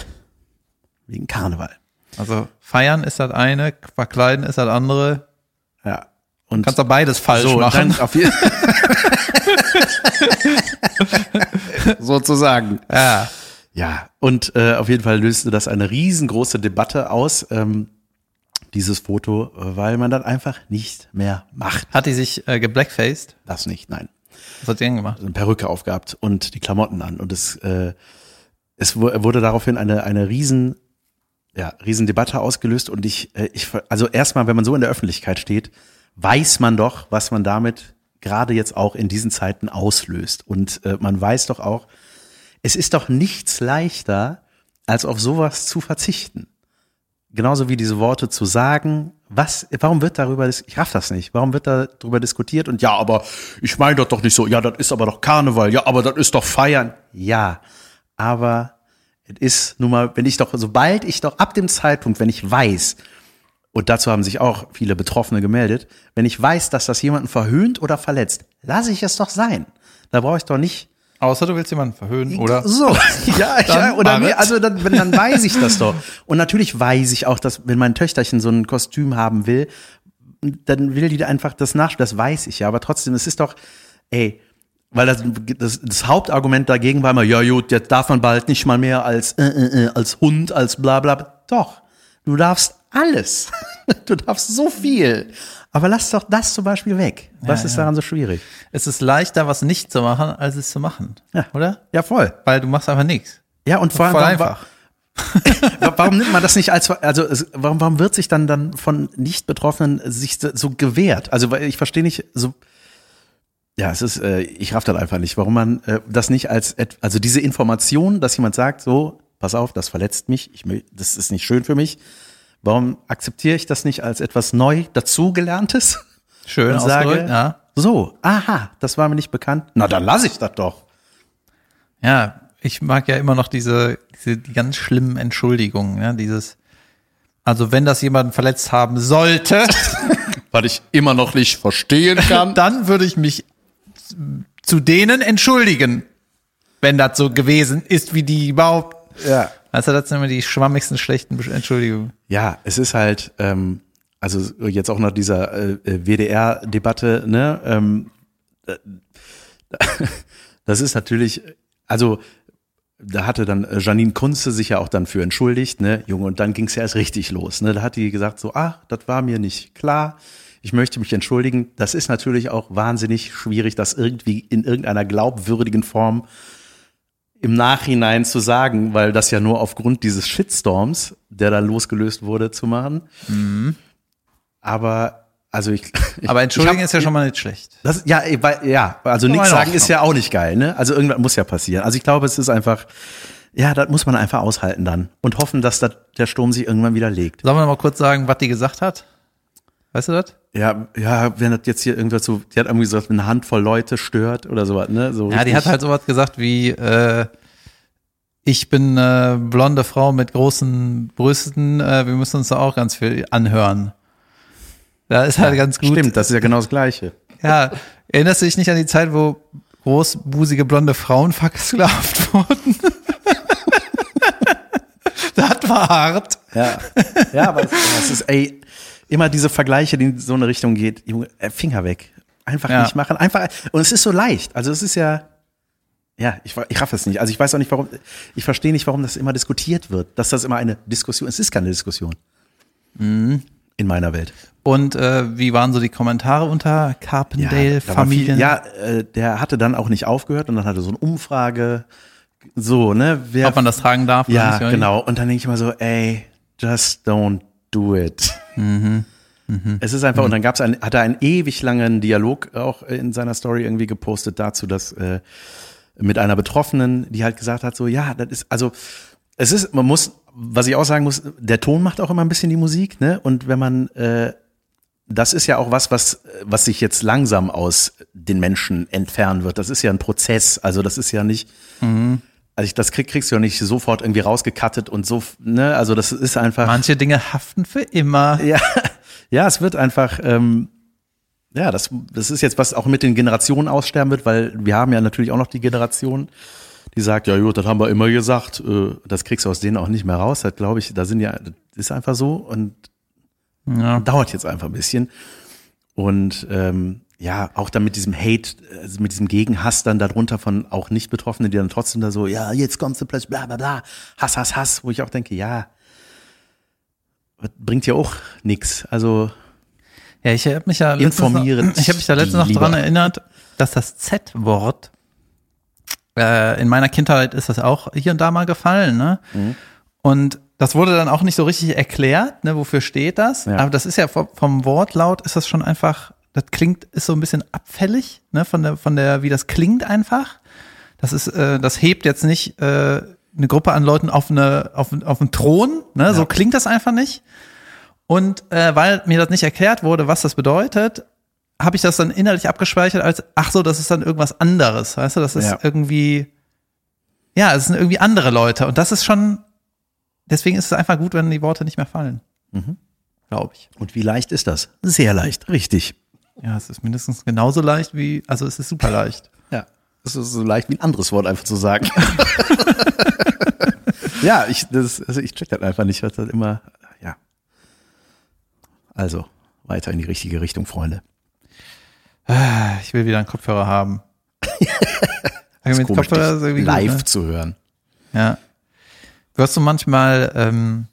wegen Karneval. Also feiern ist das eine, verkleiden ist das andere. Ja. Und Kannst doch beides falsch so, machen. sozusagen. Ja. Ja, und äh, auf jeden Fall löste das eine riesengroße Debatte aus, ähm, dieses Foto, weil man dann einfach nicht mehr macht. Hat die sich äh, geblackfaced? Das nicht, nein. Was hat die denn gemacht? eine Perücke aufgehabt und die Klamotten an. Und es, äh, es wu- wurde daraufhin eine, eine riesen, ja, riesen Debatte ausgelöst. Und ich, äh, ich, also erstmal, wenn man so in der Öffentlichkeit steht, weiß man doch, was man damit gerade jetzt auch in diesen Zeiten auslöst. Und äh, man weiß doch auch, es ist doch nichts leichter, als auf sowas zu verzichten. Genauso wie diese Worte zu sagen, was, warum wird darüber, ich raff das nicht, warum wird darüber diskutiert und ja, aber ich meine das doch nicht so, ja, das ist aber doch Karneval, ja, aber das ist doch Feiern. Ja, aber es ist nun mal, wenn ich doch, sobald ich doch ab dem Zeitpunkt, wenn ich weiß, und dazu haben sich auch viele Betroffene gemeldet, wenn ich weiß, dass das jemanden verhöhnt oder verletzt, lasse ich es doch sein. Da brauche ich doch nicht Außer du willst jemanden verhöhnen, oder? so, ja, ja oder nee, also dann, dann weiß ich das doch. Und natürlich weiß ich auch, dass wenn mein Töchterchen so ein Kostüm haben will, dann will die einfach das nachspielen. Das weiß ich ja, aber trotzdem, es ist doch, ey, weil das, das, das Hauptargument dagegen war immer, ja gut, jetzt darf man bald nicht mal mehr als äh, äh, äh, als Hund, als bla bla. Doch, du darfst alles. Du darfst so viel. Aber lass doch das zum Beispiel weg. Was Ja, ist ja. daran so schwierig? Es ist leichter, was nicht zu machen, als es zu machen. Ja. Oder? Ja, voll. Weil du machst einfach nichts. Ja, und vor allem, Voll warum- einfach. Wa- Warum nimmt man das nicht als, also warum, warum wird sich dann dann von Nicht-Betroffenen sich so- gewehrt? Also weil ich verstehe nicht so, ja, es ist, äh, ich raff das einfach nicht, warum man äh, das nicht als, also diese Information, dass jemand sagt, so, pass auf, das verletzt mich, ich, das ist nicht schön für mich. Warum akzeptiere ich das nicht als etwas neu dazugelerntes? Schön Und sage, ja. So, aha, das war mir nicht bekannt. Na, dann lasse ich das doch. Ja, ich mag ja immer noch diese, diese die ganz schlimmen Entschuldigungen, ja, dieses, also wenn das jemanden verletzt haben sollte, Was ich immer noch nicht verstehen kann. dann würde ich mich zu denen entschuldigen, wenn das so gewesen ist, wie die überhaupt. ja. Also das sind immer die schwammigsten schlechten Entschuldigungen. Ja, es ist halt, ähm, also jetzt auch nach dieser äh, äh, WDR-Debatte, ne, ähm, äh, das ist natürlich, also da hatte dann äh, Janine Kunze sich ja auch dann für entschuldigt, ne, Junge, und dann ging es ja erst richtig los, ne, da hat die gesagt so, ah, das war mir nicht klar, ich möchte mich entschuldigen. Das ist natürlich auch wahnsinnig schwierig, das irgendwie in irgendeiner glaubwürdigen Form im Nachhinein zu sagen, weil das ja nur aufgrund dieses Shitstorms, der da losgelöst wurde, zu machen. Aber also ich, ich Aber entschuldigen ich hab- ist ja schon mal nicht schlecht. das, ja, ja, also nichts sagen ist ja auch nicht geil, ne? Also irgendwas muss ja passieren. Also ich glaube, es ist einfach, ja, das muss man einfach aushalten dann und hoffen, dass das, der Sturm sich irgendwann wieder legt. Sollen wir noch mal kurz sagen, was die gesagt hat? Weißt du das? Ja, ja, wenn das jetzt hier irgendwas so, die hat irgendwie gesagt, eine Handvoll Leute stört oder sowas, ne? So Ja, die hat halt sowas gesagt wie, äh, ich bin äh, blonde Frau mit großen Brüsten, äh, wir müssen uns da auch ganz viel anhören. Da ist halt ganz gut. Stimmt, das ist ja genau das Gleiche. Ja, erinnerst du dich nicht an die Zeit, wo großbusige blonde Frauen versklavt wurden? das war hart. Ja, ja, aber es, es ist, ey, immer diese Vergleiche, die in so eine Richtung geht, Junge, äh, Finger weg. Einfach Ja. nicht machen. Einfach, und es ist so leicht. Also es ist ja, ja, ich, ich raff es nicht. Also ich weiß auch nicht, warum, ich verstehe nicht, warum das immer diskutiert wird. Dass das immer eine Diskussion, es ist keine Diskussion. Mhm. In meiner Welt. Und äh, wie waren so die Kommentare unter Carpendale da war viel- Familien? Ja, äh, der hatte dann auch nicht aufgehört und dann hatte so eine Umfrage, so, ne, wer, Ob man das tragen darf? ja, genau. Und dann denke ich immer so, ey, just don't do it. Mhm. Es ist einfach, und dann gab's ein, hat er einen ewig langen Dialog auch in seiner Story irgendwie gepostet dazu, dass äh, mit einer Betroffenen, die halt gesagt hat, so, ja, das ist, also es ist, man muss, was ich auch sagen muss, der Ton macht auch immer ein bisschen die Musik, ne? Und wenn man, äh, das ist ja auch was, was, was sich jetzt langsam aus den Menschen entfernen wird. Das ist ja ein Prozess. Also das ist ja nicht, also ich, das krieg, kriegst du ja nicht sofort irgendwie rausgekattet und so, ne? Also das ist einfach. Manche Dinge haften für immer. Ja, ja, es wird einfach, ähm, ja, das, das ist jetzt was auch mit den Generationen aussterben wird, weil wir haben ja natürlich auch noch die Generation, die sagt, ja gut, das haben wir immer gesagt, äh, das kriegst du aus denen auch nicht mehr raus. Das glaube ich, da sind ja, das ist einfach so und Ja. dauert jetzt einfach ein bisschen. Und ähm, ja, auch dann mit diesem Hate, also mit diesem Gegenhass dann darunter von auch nicht Betroffenen, die dann trotzdem da so, ja, jetzt kommst du plötzlich, bla bla bla, Hass, Hass, Hass, wo ich auch denke, ja, bringt ja auch nix. Also Ja, ich habe mich ja Informiert noch, ich habe mich da letztens noch dran erinnert, dass das Z-Wort äh, in meiner Kindheit ist das auch hier und da mal gefallen, ne? Mhm. Und das wurde dann auch nicht so richtig erklärt, ne, wofür steht das? Ja. Aber das ist ja vom, vom Wortlaut ist das schon einfach, das klingt ist so ein bisschen abfällig, ne, von der von der wie das klingt einfach. Das ist äh, das hebt jetzt nicht äh, eine Gruppe an Leuten auf eine auf, auf einen Thron, ne? So Ja. klingt das einfach nicht. Und äh, weil mir das nicht erklärt wurde, was das bedeutet, habe ich das dann innerlich abgespeichert als, ach so, das ist dann irgendwas anderes, weißt du, das ist Ja. irgendwie, ja, es sind irgendwie andere Leute und das ist schon, deswegen ist es einfach gut, wenn die Worte nicht mehr fallen. Mhm. Glaube ich. Und wie leicht ist das? Sehr leicht, richtig. Ja, es ist mindestens genauso leicht wie, also es ist super leicht. Ja. Das ist so leicht wie ein anderes Wort einfach zu sagen. ja, ich, das, also ich check das einfach nicht, was das immer, ja. Also, weiter in die richtige Richtung, Freunde. Ah, Ich will wieder einen Kopfhörer haben. Das ist komisch, Kopfhörer ist live gut, ne? zu hören. Ja. Wirst du manchmal, ähm,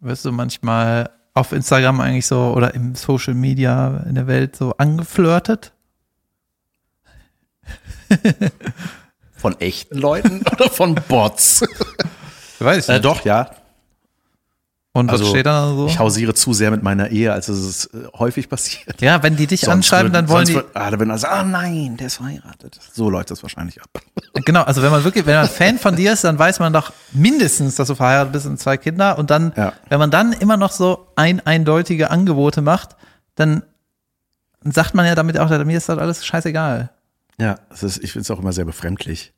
wirst du manchmal auf Instagram eigentlich so oder im Social Media in der Welt so angeflirtet? Von echten Leuten oder von Bots? Weiß ich äh, doch, ja. Und was Also, steht da so? Ich hausiere zu sehr mit meiner Ehe, als es äh, häufig passiert. Ja, wenn die dich Sonst anschreiben, dann wollen die. Wird, ah, würden also, ah nein, der ist verheiratet. So läuft das wahrscheinlich ab. Genau, also wenn man wirklich, wenn man Fan von dir ist, dann weiß man doch mindestens, dass du verheiratet bist und zwei Kinder. Und dann, Ja. wenn man dann immer noch so ein eindeutige Angebote macht, dann sagt man ja damit auch, mir ist das alles scheißegal. Ja, es ist, ich finde es auch immer sehr befremdlich.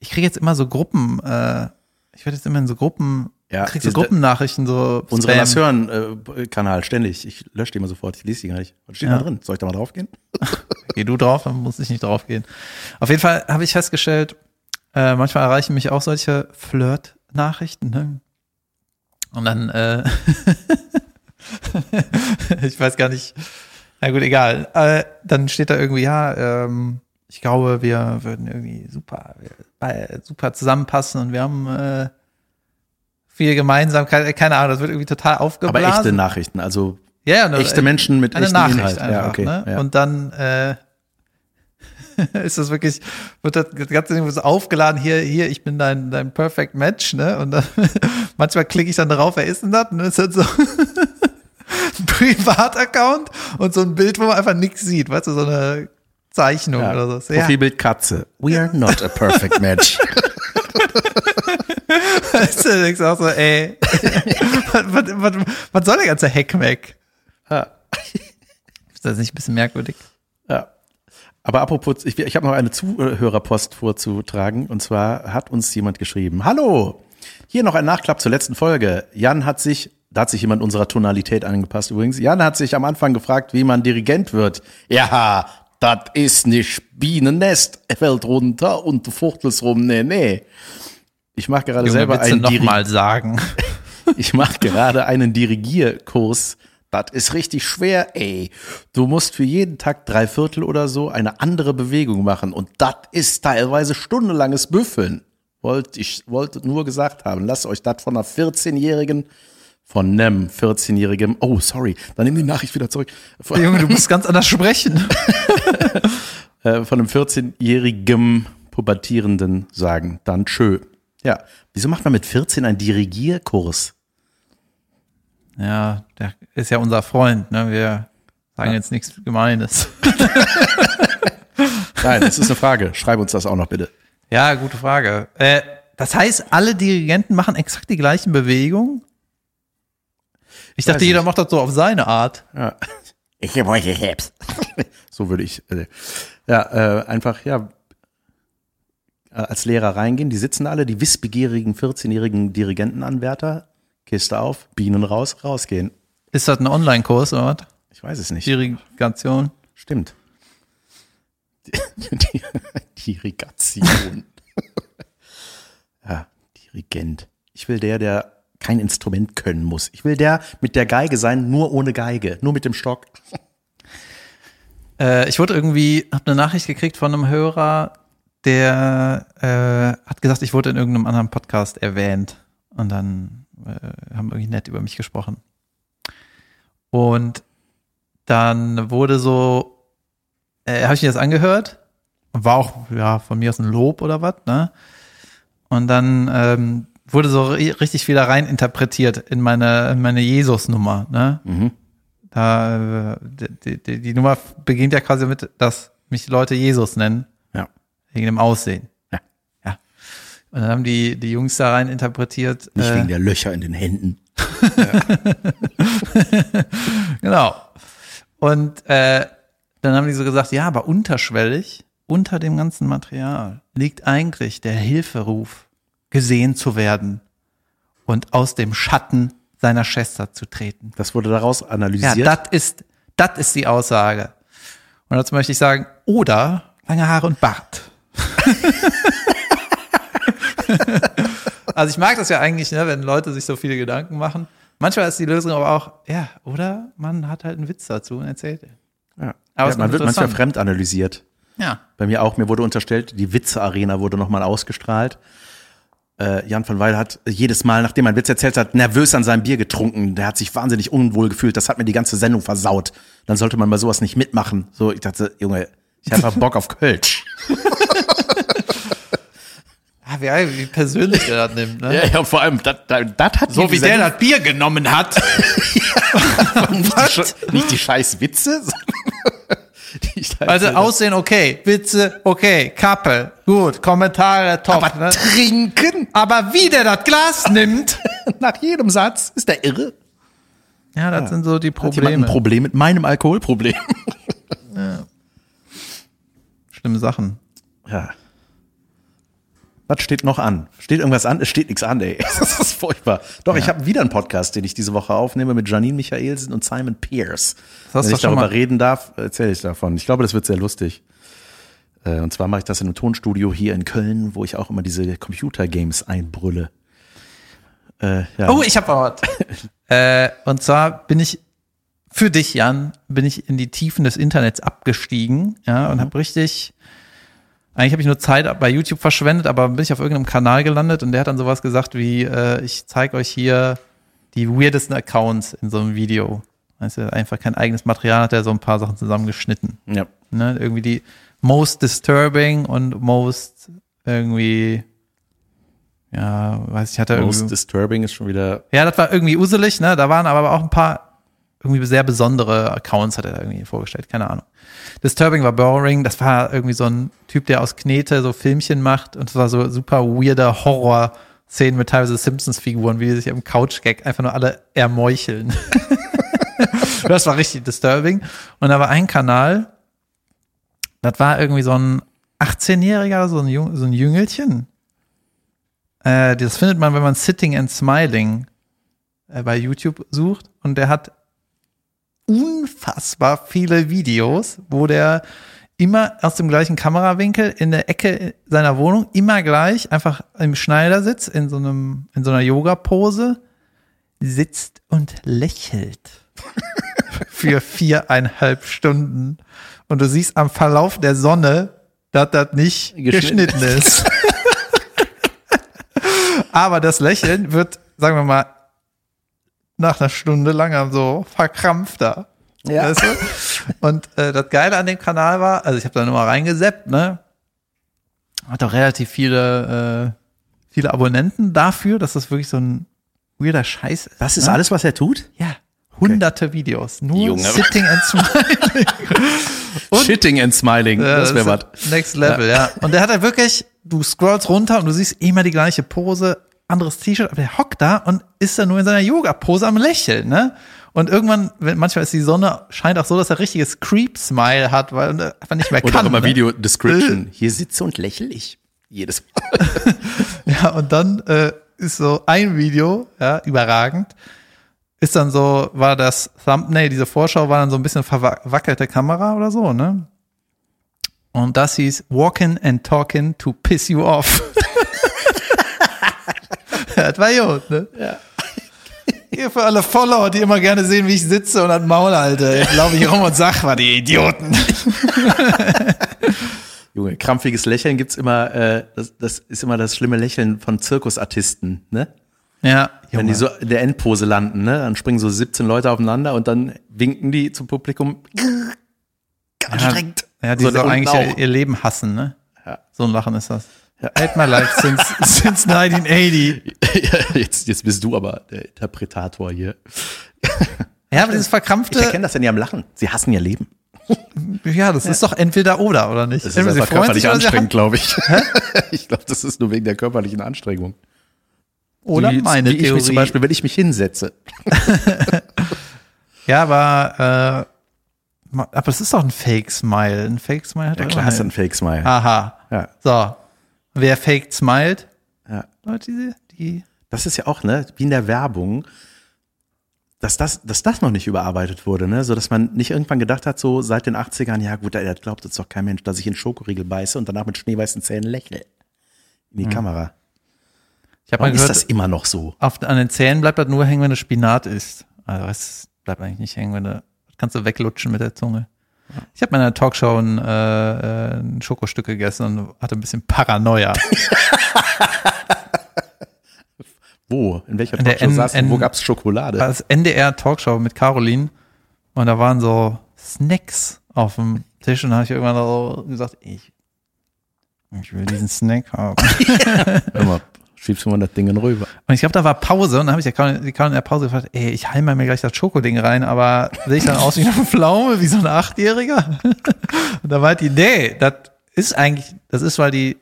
Ich kriege jetzt immer so Gruppen, äh, ich werde jetzt immer in so Gruppen, Ja, krieg so diese- Gruppennachrichten, so Unsere Spam. Lass hören-Kanal ständig. Ich lösche die immer sofort. Ich lese die gar nicht. Was steht Ja. da drin? Soll ich da mal drauf gehen? Geh du drauf, dann muss ich nicht drauf gehen. Auf jeden Fall habe ich festgestellt, äh, manchmal erreichen mich auch solche Flirt-Nachrichten. Ne? Und dann, äh, ich weiß gar nicht, na gut, egal. Äh, dann steht da irgendwie, ja, ähm, ich glaube, wir würden irgendwie super, äh, super zusammenpassen und wir haben äh, viel Gemeinsamkeit. Keine Ahnung, das wird irgendwie total Aber aufgeblasen. echte Nachrichten, also Ja, ja, echte Menschen mit eine echtem Nachricht Inhalt. einfach, ja, okay. ne? ja. Und dann äh, ist das wirklich, wird das ganze Ding so aufgeladen, hier, hier, ich bin dein, dein Perfect Match, ne? Und dann manchmal klicke ich dann drauf, wer ist denn das? Und dann ist das so ein Privataccount und so ein Bild, wo man einfach nichts sieht, weißt du, so eine Zeichnung ja. oder so. Ja, Profilbild Katze. We are not a perfect match. Du, denkst auch so, ey, was, was, was, was soll der ganze Hackmack? ja. Ist das nicht ein bisschen merkwürdig? ja. Aber apropos, ich, ich habe noch eine Zuhörerpost vorzutragen. Und zwar hat uns jemand geschrieben. Hallo, hier noch ein Nachklapp zur letzten Folge. Jan hat sich, da hat sich jemand unserer Tonalität angepasst übrigens. Jan hat sich am Anfang gefragt, wie man Dirigent wird. Ja, das ist nicht Bienennest. Er fällt runter und du fuchtelst rum. Nee, nee. Ich mache gerade selber willst du einen noch Diri mal sagen? ich mache gerade einen Dirigierkurs. Das ist richtig schwer, ey. Du musst für jeden Tag drei Viertel oder so eine andere Bewegung machen. Und das ist teilweise stundenlanges Büffeln. Wollt, ich wollte nur gesagt haben, lasst euch das von einer 14-Jährigen, von nem 14-Jährigen, oh, sorry, dann nimm die Nachricht wieder zurück. Von, Junge, du musst ganz anders sprechen. äh, von einem 14-jährigen Pubertierenden sagen. Dann tschö. Ja, wieso macht man mit 14 einen Dirigierkurs? Ja, der ist ja unser Freund, ne? Wir sagen jetzt nichts Gemeines. Nein, das ist eine Frage. Schreib uns das auch noch bitte. Ja, gute Frage. Äh, das heißt, alle Dirigenten machen exakt die gleichen Bewegungen? Ich dachte, jeder macht das so auf seine Art. Ja. Ich habe heute Herbst. so würde ich, äh, ja, äh, einfach, ja, als Lehrer reingehen. Die sitzen alle, die wissbegierigen 14-jährigen Dirigentenanwärter. Kiste auf, Bienen raus, rausgehen. Ist das ein Online-Kurs oder was? Ich weiß es nicht. Dirigation. Stimmt. Dirigation. Ja, Dirigent. Ich will der, der kein Instrument können muss. Ich will der mit der Geige sein, nur ohne Geige, nur mit dem Stock. Äh, ich wurde irgendwie, habe eine Nachricht gekriegt von einem Hörer, der äh, hat gesagt, ich wurde in irgendeinem anderen Podcast erwähnt. Und dann äh, haben irgendwie nett über mich gesprochen. Und dann wurde so, äh, habe ich mir das angehört. War auch, ja, von mir aus ein Lob oder was, ne? Und dann ähm, wurde so ri- richtig viel da rein interpretiert in meine, in meine Jesus-Nummer, ne? Da, äh, die, die, die Nummer beginnt ja quasi damit, dass mich Leute Jesus nennen. Wegen dem Aussehen. Ja. Ja. Und dann haben die, die Jungs da rein interpretiert. Nicht äh, wegen der Löcher in den Händen. Genau. Und äh, dann haben die so gesagt, ja, aber unterschwellig, unter dem ganzen Material, liegt eigentlich der Hilferuf, gesehen zu werden und aus dem Schatten seiner Schwester zu treten. Das wurde daraus Ja, analysiert. das ist, das ist die Aussage. Und dazu möchte ich sagen, oder lange Haare und Bart. also ich mag das ja eigentlich, ne, wenn Leute sich so viele Gedanken machen. Manchmal ist die Lösung aber auch, ja, oder man hat halt einen Witz dazu und erzählt ja. Aber ja, man wird manchmal fremd analysiert. Ja. Bei mir auch. Mir wurde unterstellt, die Witze-Arena wurde nochmal ausgestrahlt. Äh, Jan van Weil hat jedes Mal, nachdem er einen Witz erzählt hat, nervös an seinem Bier getrunken. Der hat sich wahnsinnig unwohl gefühlt. Das hat mir die ganze Sendung versaut. Dann sollte man bei sowas nicht mitmachen. So, ich dachte, Junge, ich habe einfach Bock auf Kölsch. Ah, wie, wie persönlich der das nimmt, ne? Ja, ja, vor allem, das, das, das hat So wie der das Bier genommen hat. nicht, die, nicht die scheiß Witze, sondern die Scheiß- Also Aussehen okay, Witze okay, Kappe, gut, Kommentare top. aber ne? trinken Aber wie der das Glas nimmt. nach jedem Satz ist der irre. Ja, das sind so die Hat jemand ein Probleme. Problem mit meinem Alkoholproblem? Schlimme Sachen. Ja. Was steht noch an? Steht irgendwas an? Es steht nichts an, ey. Das ist furchtbar. Doch, ich habe wieder einen Podcast, den ich diese Woche aufnehme mit Janine Michaelsen und Simon Pierce. Das Wenn ich darüber mal- reden darf, erzähle ich davon. Ich glaube, das wird sehr lustig. Äh, Und zwar mache ich das in einem Tonstudio hier in Köln, wo ich auch immer diese Computergames einbrülle. Äh, ja. Oh, ich habe was. äh, und zwar bin ich für dich, Jan, bin ich in die Tiefen des Internets abgestiegen, ja, und habe richtig eigentlich habe ich nur Zeit bei YouTube verschwendet, aber bin ich auf irgendeinem Kanal gelandet und der hat dann sowas gesagt wie, äh, ich zeige euch hier die weirdesten Accounts in so einem Video. Weißt du, einfach kein eigenes Material, hat er so ein paar Sachen zusammengeschnitten. ja. Ne? Irgendwie die most disturbing und most irgendwie, ja, weiß ich, hat er Most irgendwie. disturbing ist schon wieder. Ja, das war irgendwie uselig, ne? Da waren aber auch ein paar irgendwie sehr besondere Accounts, hat er da irgendwie vorgestellt, keine Ahnung. Disturbing war boring, das war irgendwie so ein Typ, der aus Knete so Filmchen macht und es war so super weirder Horror-Szenen mit teilweise Simpsons-Figuren, wie die sich im Couch-Gag einfach nur alle ermeucheln. das war richtig disturbing. Und da war ein Kanal, das war irgendwie so ein 18-Jähriger, so ein, Jung, so ein Jüngelchen. Äh, das findet man, wenn man Sitting and Smiling äh, bei YouTube sucht. Und der hat unfassbar viele Videos, wo der immer aus dem gleichen Kamerawinkel in der Ecke seiner Wohnung immer gleich einfach im Schneidersitz in so einem in so einer Yoga Pose sitzt und lächelt für viereinhalb Stunden und du siehst am Verlauf der Sonne, dass das nicht Geschnitten geschnitten ist. Aber das Lächeln wird, sagen wir mal, nach einer Stunde langsam so verkrampfter. Ja. Weißt du? Und äh, das Geile an dem Kanal war, also ich habe da nur mal reingeseppt, ne? Hat auch relativ viele, äh, viele Abonnenten dafür, dass das wirklich so ein weirder Scheiß ist. Das ist ne? alles, was er tut? Ja. Hunderte Videos. Nur Junge. Sitting and Smiling. Und- Shitting and smiling. Ja, das wäre was. Next Level, ja. Und der hat halt wirklich, du scrollst runter und du siehst immer die gleiche Pose, anderes T-Shirt, aber der hockt da und ist dann nur in seiner Yoga-Pose am Lächeln, ne? Und irgendwann, wenn, manchmal ist die Sonne, scheint auch so, dass er richtiges Creep-Smile hat, weil er einfach nicht mehr kann. auch immer ne? Video Description. Hier sitze und lächle ich. Jedes Mal. Ja, und dann äh, ist so ein Video, ja, überragend, ist dann so, war das Thumbnail, diese Vorschau war dann so ein bisschen verwackelte Kamera oder so, ne? Und das hieß Walking and Talking to Piss You Off. Ja, das war gut, ne? Ja. Hier für alle Follower, die immer gerne sehen, wie ich sitze und an Maul halte. Jetzt laufe ich rum und sag, war die Idioten. Junge, krampfiges Lächeln gibt's immer, äh, das, das ist immer das schlimme Lächeln von Zirkusartisten, ne? Ja, Wenn die so in der Endpose landen, ne? Dann springen so 17 Leute aufeinander und dann winken die zum Publikum. Anstrengend. Ja, die So, so, und eigentlich auch. ihr, ihr Leben hassen, ne? Ja. So ein Lachen ist das. Hate my life since, since 1980. jetzt, jetzt bist du aber der Interpretator hier. Ja, aber dieses Ich verkrampfte, erkenne das in ihrem Lachen. Sie hassen ihr Leben. ja, das ist doch entweder oder, oder nicht? Das ist einfach körperlich anstrengend, glaube ich. ich glaube, das ist nur wegen der körperlichen Anstrengung. Oder wie, meine wie ich Theorie. mich zum Beispiel, wenn ich mich hinsetze. Ja, aber, äh, aber es ist doch ein Fake Smile. Ein Fake Smile hat Ja, klar ist ein Fake Smile. Aha. Ja, So. Wer faked smiled? ja. Die, die Das ist ja auch, ne, wie in der Werbung, dass das, dass das noch nicht überarbeitet wurde, ne, so dass man nicht irgendwann gedacht hat, so seit den 80ern, ja gut, das glaubt jetzt doch kein Mensch, dass ich in Schokoriegel beiße und danach mit schneeweißen Zähnen lächle. In die Kamera. ich habe mal Warum ist gehört, das immer noch so? auf, an den Zähnen bleibt das nur hängen, wenn du Spinat isst. Also es bleibt eigentlich nicht hängen, wenn du, das kannst du weglutschen mit der Zunge. Ich habe in einer Talkshow ein, äh, äh, ein Schokostück gegessen und hatte ein bisschen Paranoia. Wo? In welcher In Talkshow N- saß du? N- Wo gab's Schokolade? Das NDR Talkshow mit Caroline und da waren so Snacks auf dem Tisch und da habe ich irgendwann so gesagt, ich, ich will diesen Snack haben. Mal, schiebst du mal das Ding rüber. Und ich glaube, da war Pause und dann habe ich ja die Karin in der Pause gefragt, ey, ich heim mir gleich das Schokoding rein, aber sehe ich dann aus wie eine Pflaume, wie so ein Achtjähriger? Und da war die, nee, das ist eigentlich, das ist, weil die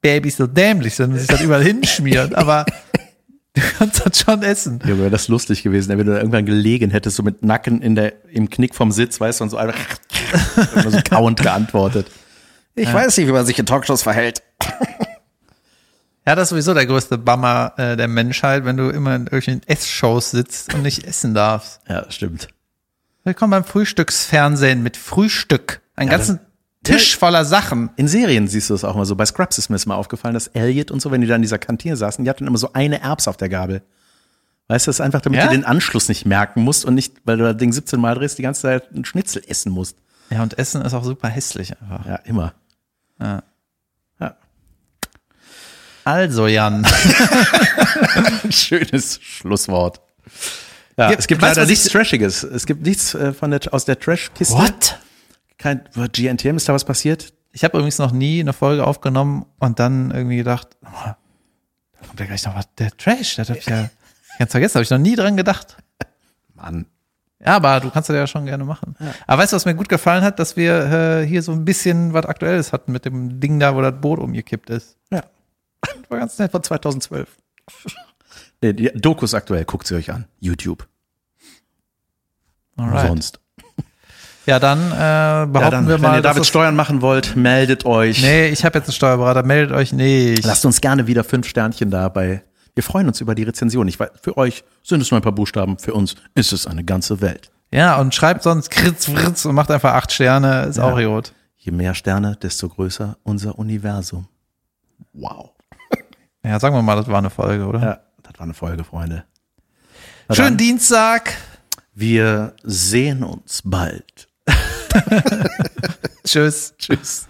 Babys so dämlich sind und sich das überall hinschmieren, aber du kannst das schon essen. Ja, wäre das lustig gewesen, wenn du da irgendwann gelegen hättest, so mit Nacken in der, im Knick vom Sitz, weißt du, und so einfach immer so kauend geantwortet. Ich weiß nicht, wie man sich in Talkshows verhält. Ja, das ist sowieso der größte Bummer äh, der Menschheit, wenn du immer in irgendwelchen Essshows sitzt und nicht essen darfst. Ja, stimmt. Willkommen beim Frühstücksfernsehen mit Frühstück. Einen Ja, ganzen Tisch voller Sachen. In Serien siehst du es auch mal so. Bei Scrubs ist mir das mal aufgefallen, dass Elliot und so, wenn die da in dieser Kantine saßen, die hatten immer so eine Erbs auf der Gabel. Weißt du, das ist einfach, damit Ja? du den Anschluss nicht merken musst und nicht, weil du das Ding 17 Mal drehst, die ganze Zeit einen Schnitzel essen musst. Ja, und Essen ist auch super hässlich einfach. Ja, immer. Ja. Ja. Also, Jan. Schönes Schlusswort. Ja, Gibt- es gibt leider nichts ich- Trashiges. Es gibt nichts äh, von der, aus der Trash-Kiste. What? Kein, GNTM ist da was passiert? Ich habe übrigens noch nie eine Folge aufgenommen und dann irgendwie gedacht, oh, da kommt ja gleich noch was. Der Trash, das hab ich ja ganz vergessen, habe ich noch nie dran gedacht. Mann. Ja, aber du kannst das ja schon gerne machen. Aber weißt du, was mir gut gefallen hat, dass wir äh, hier so ein bisschen was Aktuelles hatten mit dem Ding da, wo das Boot umgekippt ist. Ja. War ganz nett von 2012. nee, die Dokus aktuell, guckt sie euch an. YouTube. Alright. Sonst. Ja, dann äh, behaupten Ja, dann, wir wenn mal, ihr dass David es- Steuern machen wollt, meldet euch. Nee, ich habe jetzt einen Steuerberater, meldet euch nicht. Lasst uns gerne wieder fünf Sternchen dabei. Wir freuen uns über die Rezension. Ich weiß, für euch sind es nur ein paar Buchstaben, für uns ist es eine ganze Welt. Ja, und schreibt sonst Kritz, Fritz und macht einfach acht Sterne, ist auch gut. Je mehr Sterne, desto größer unser Universum. Wow. Ja, sagen wir mal, das war eine Folge, oder? Ja, das war eine Folge, Freunde. Na Schönen dann, Dienstag. Wir sehen uns bald. Tschüss. Tschüss.